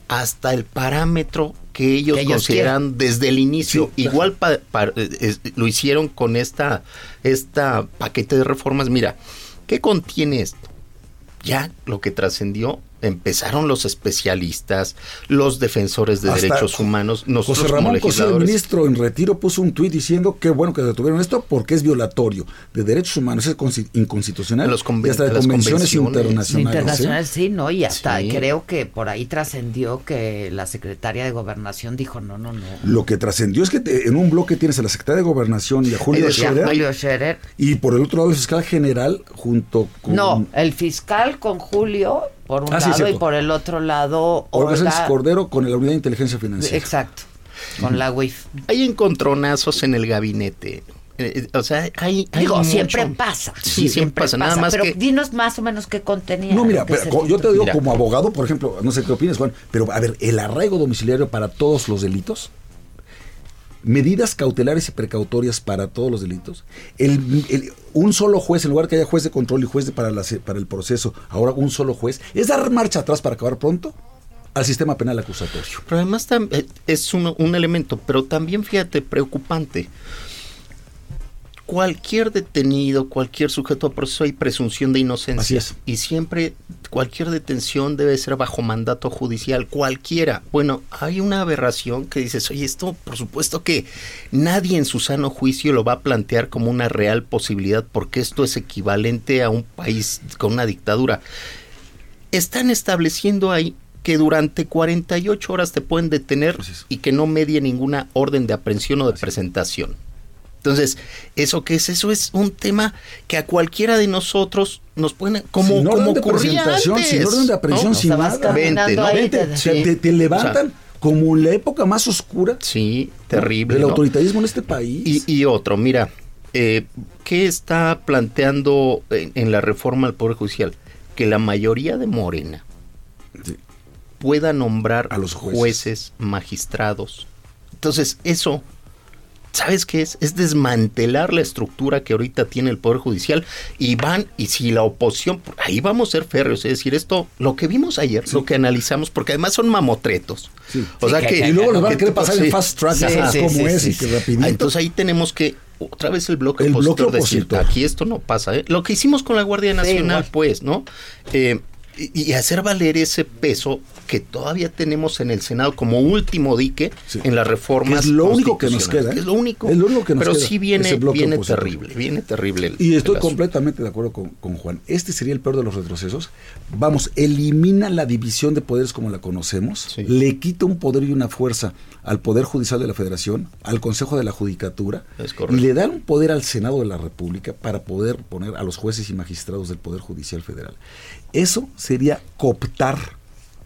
hasta el parámetro que ellos,
Que ellos
consideran desde el inicio. Igual pa- pa- eh, es- lo hicieron con esta, esta paquete de reformas. Mira, ¿qué contiene esto? Ya lo que trascendió, empezaron los especialistas, los defensores de
Hasta
derechos humanos, nosotros
José
como
Ramón Cosío, el
legisladores.
ministro en retiro, puso un tuit diciendo que bueno que detuvieron esto porque es violatorio de derechos humanos, es inconstitucional
De los
y hasta de,
de las
convenciones,
convenciones.
internacionales.
Internacional, sí, ¿no? Y hasta
Sí.
creo que por ahí trascendió que la secretaria de Gobernación dijo, no, no, no.
Lo que trascendió es que te- en un bloque tienes a la secretaria de Gobernación y a Julio Scherer,
Julio Scherer.
y por el otro lado el fiscal general junto con
No, el fiscal con Julio por un
Ah,
lado y por el otro lado
Olga Sánchez. Cordero con la Unidad de Inteligencia Financiera.
Exacto, con la WIF.
Hay encontronazos en el gabinete. Eh, eh, o sea, hay, hay
Digo,
mucho-
siempre pasa.
Sí, siempre pasa. Nada más
pero
que
dinos más o menos qué contenía.
No, mira,
¿Qué
pero yo te digo
Mira.
como abogado, por ejemplo, no sé qué opinas, Juan, pero a ver, el arraigo domiciliario para todos los delitos, medidas cautelares y precautorias para todos los delitos, el, el- un solo juez, en lugar que haya juez de control y juez de para, la para el proceso, ahora un solo juez, es dar marcha atrás para acabar pronto al sistema penal acusatorio.
Pero además eh, es un, un elemento, pero también fíjate, preocupante. Cualquier detenido, cualquier sujeto a proceso hay presunción de inocencia.
Así es.
Y siempre cualquier detención debe ser bajo mandato judicial, cualquiera. Bueno, hay una aberración que dices, oye, esto por supuesto que nadie en su sano juicio lo va a plantear como una real posibilidad porque esto es equivalente a un país con una dictadura. Están estableciendo ahí que durante 48 horas te pueden detener y que no medie ninguna orden de aprehensión o de presentación. Entonces, ¿eso qué es? Eso es un tema que a cualquiera de nosotros nos pueden... Como,
sin
como
orden de presentación,
antes,
sin orden de aprehensión,
¿no?
sin
O sea, vas
nada.
Vente, ¿no?
Vente,
te-
te, te- te levantan como en la época más oscura
Sí, terrible.
del
¿no?
autoritarismo en este país.
Y, y otro, mira, eh, ¿qué está planteando en, en la reforma al Poder Judicial? Que la mayoría de Morena
Sí.
pueda nombrar
A los jueces.
jueces, magistrados. Entonces, eso ¿Sabes qué es? Es desmantelar la estructura que ahorita tiene el Poder Judicial y van, y si la oposición, ahí vamos a ser férreos, es decir, esto, lo que vimos ayer, lo que analizamos, porque además son mamotretos. O sea que,
y luego nos van a
que-
querer pasar
sí,
el fast track,
sí,
ya sabes
sí,
cómo
sí,
es,
sí,
y que
sí.
rapidito.
Ah, Entonces ahí tenemos que otra vez el bloque
El bloque
opositor decir,
opositor.
aquí esto no pasa. ¿eh? Lo que hicimos con la Guardia Nacional, pues, ¿no? Eh, y, y hacer valer ese peso que todavía tenemos en el Senado como último dique en las reformas.
Que es lo único que nos queda, ¿eh?
que es lo único.
Es lo único que nos
Pero
queda,
sí viene, viene
opositor.
terrible, viene terrible. el-
Y estoy completamente de acuerdo con, con Juan. Este sería el peor de los retrocesos. Vamos, elimina la división de poderes como la conocemos, le quita un poder y una fuerza al Poder Judicial de la Federación, al Consejo de la Judicatura,
Es
y le da un poder al Senado de la República para poder poner a los jueces y magistrados del Poder Judicial Federal. Eso sería cooptar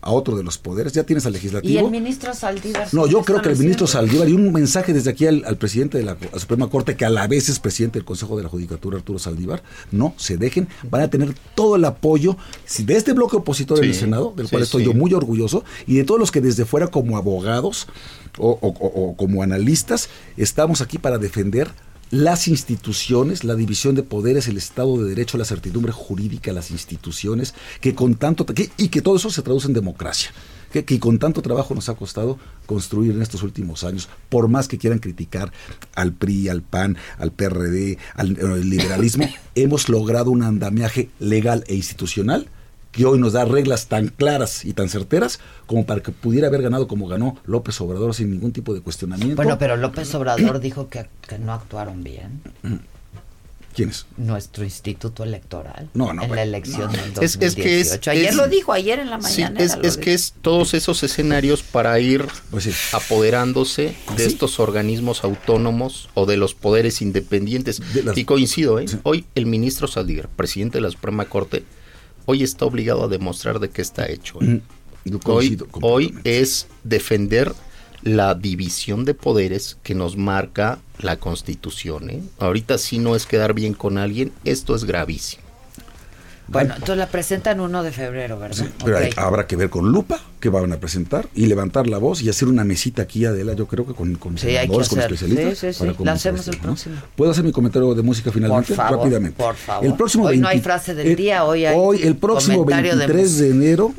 a otro de los poderes. Ya tienes al
Y
legislativo.
el ministro Saldívar.
No,
¿qué
yo creo que el ministro
haciendo?
Saldívar y un mensaje desde aquí al, al presidente de la, la Suprema Corte, que a la vez es presidente del Consejo de la Judicatura, Arturo Saldívar, no se dejen, van a tener todo el apoyo si de este bloque opositor en
Sí,
el Senado, del
sí,
cual estoy
sí.
yo muy orgulloso, y de todos los que desde fuera como abogados o, o- o- o como analistas, estamos aquí para defender las instituciones, la división de poderes, el Estado de Derecho, la certidumbre jurídica, las instituciones, que con tanto que- y que todo eso se traduce en democracia. Que, que con tanto trabajo nos ha costado construir en estos últimos años, por más que quieran criticar al PRI, al PAN, al PRD, al, al liberalismo, hemos logrado un andamiaje legal e institucional que hoy nos da reglas tan claras y tan certeras como para que pudiera haber ganado como ganó López Obrador sin ningún tipo de cuestionamiento.
Bueno, pero López Obrador dijo que, que no actuaron bien.
¿Quiénes?
Nuestro instituto electoral.
No, no,
En
bueno,
la elección
no.
del
Es-
2018.
es que es-
ayer
es-
lo dijo, ayer en la
Sí,
mañana.
es, es que es todos esos escenarios para ir
Pues
apoderándose de estos organismos autónomos o de los poderes independientes. Y coincido, ¿eh? hoy el ministro Saldívar, presidente de la Suprema Corte, hoy está obligado a demostrar de qué está hecho. ¿eh?
Yo
Hoy, es defender la división de poderes que nos marca la Constitución. ¿eh? Ahorita sí no es quedar bien con alguien, esto es gravísimo.
Bueno, entonces la presentan 1 de febrero, ¿verdad?
Pero hay-
Ok.
habrá que ver con lupa que van a presentar y levantar la voz y hacer una mesita aquí, Adela, yo creo que con, con
Sí, hay que
con especialistas.
Sí, sí, sí.
para
La hacemos el
tema, ¿no?
próximo.
¿Puedo hacer mi comentario de música finalmente?
Por favor,
Rápidamente.
por favor.
El próximo
Hoy no hay
20
frase del
el-
día, hoy hay
Hoy, el próximo
comentario de
23 de, enero,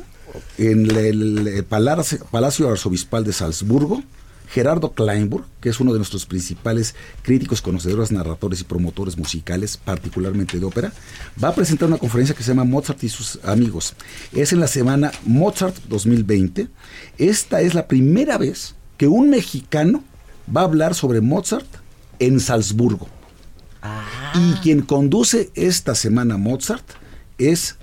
en el, el- el Palacio Arzobispal de Salzburgo, Gerardo Kleinburg, que es uno de nuestros principales críticos, conocedores, narradores y promotores musicales, particularmente de ópera, va a presentar una conferencia que se llama Mozart y sus amigos. Es en la semana Mozart 2020. Esta es la primera vez que un mexicano va a hablar sobre Mozart en Salzburgo. Y quien conduce esta semana Mozart es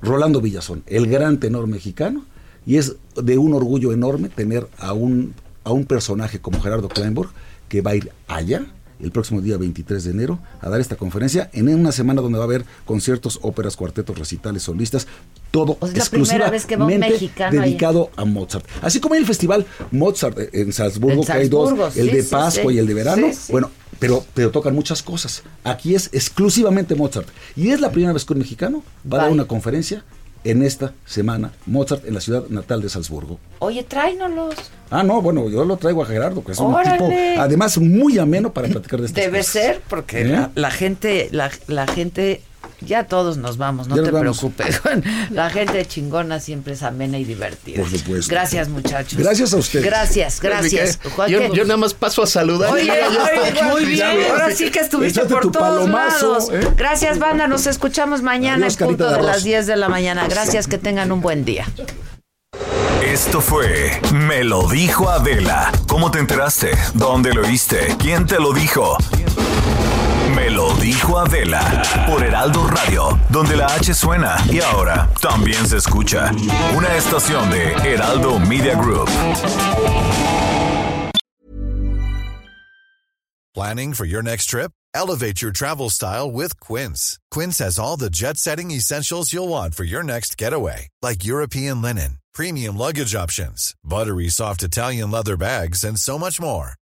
Rolando Villazón, el gran tenor mexicano, y es de un orgullo enorme tener a un, a un personaje como Gerardo Kleinburg que va a ir allá el próximo día 23 de enero a dar esta conferencia en una semana donde va a haber conciertos, óperas, cuartetos, recitales, solistas, todo exclusivamente
ahí.
dedicado a Mozart. Así como hay el festival Mozart eh, en Salzburgo,
En
que hay dos, el de Pascua
sí.
y el de verano,
Sí,
bueno, pero, pero tocan muchas cosas. Aquí es exclusivamente Mozart. Y es la primera vez que un mexicano va a dar una conferencia en esta semana Mozart en la ciudad natal de Salzburgo.
Oye, tráenos.
Ah, no, bueno, yo lo traigo a Gerardo, que es un tipo, además, muy ameno para platicar de estas
Debe
cosas.
ser, porque
¿Eh?
la, la gente, la, la gente, ya todos nos vamos, no
Ya
te
vamos.
preocupes. La gente chingona siempre es amena y divertida.
Por supuesto.
Gracias, muchachos.
Gracias a ustedes.
Gracias, gracias. Juan,
Yo, nada más paso a saludar.
Oye, oye, muy bien. Ahora sí que estuviste por todos
palomazo,
lados.
¿eh?
Gracias, banda. Nos escuchamos mañana
Adiós,
en punto
de
las 10 de la mañana. Gracias, que tengan un buen día.
Esto fue Me lo dijo Adela. ¿Cómo te enteraste? ¿Dónde lo oíste? ¿Quién te lo dijo? Lo dijo Adela por Heraldo Radio, donde la H suena y ahora también se escucha. Una estación de Heraldo Media Group.
Planning for your next trip? Elevate your travel style with Quince. Quince has all the jet setting essentials you'll want for your next getaway, like European linen, premium luggage options, buttery soft Italian leather bags, and so much more.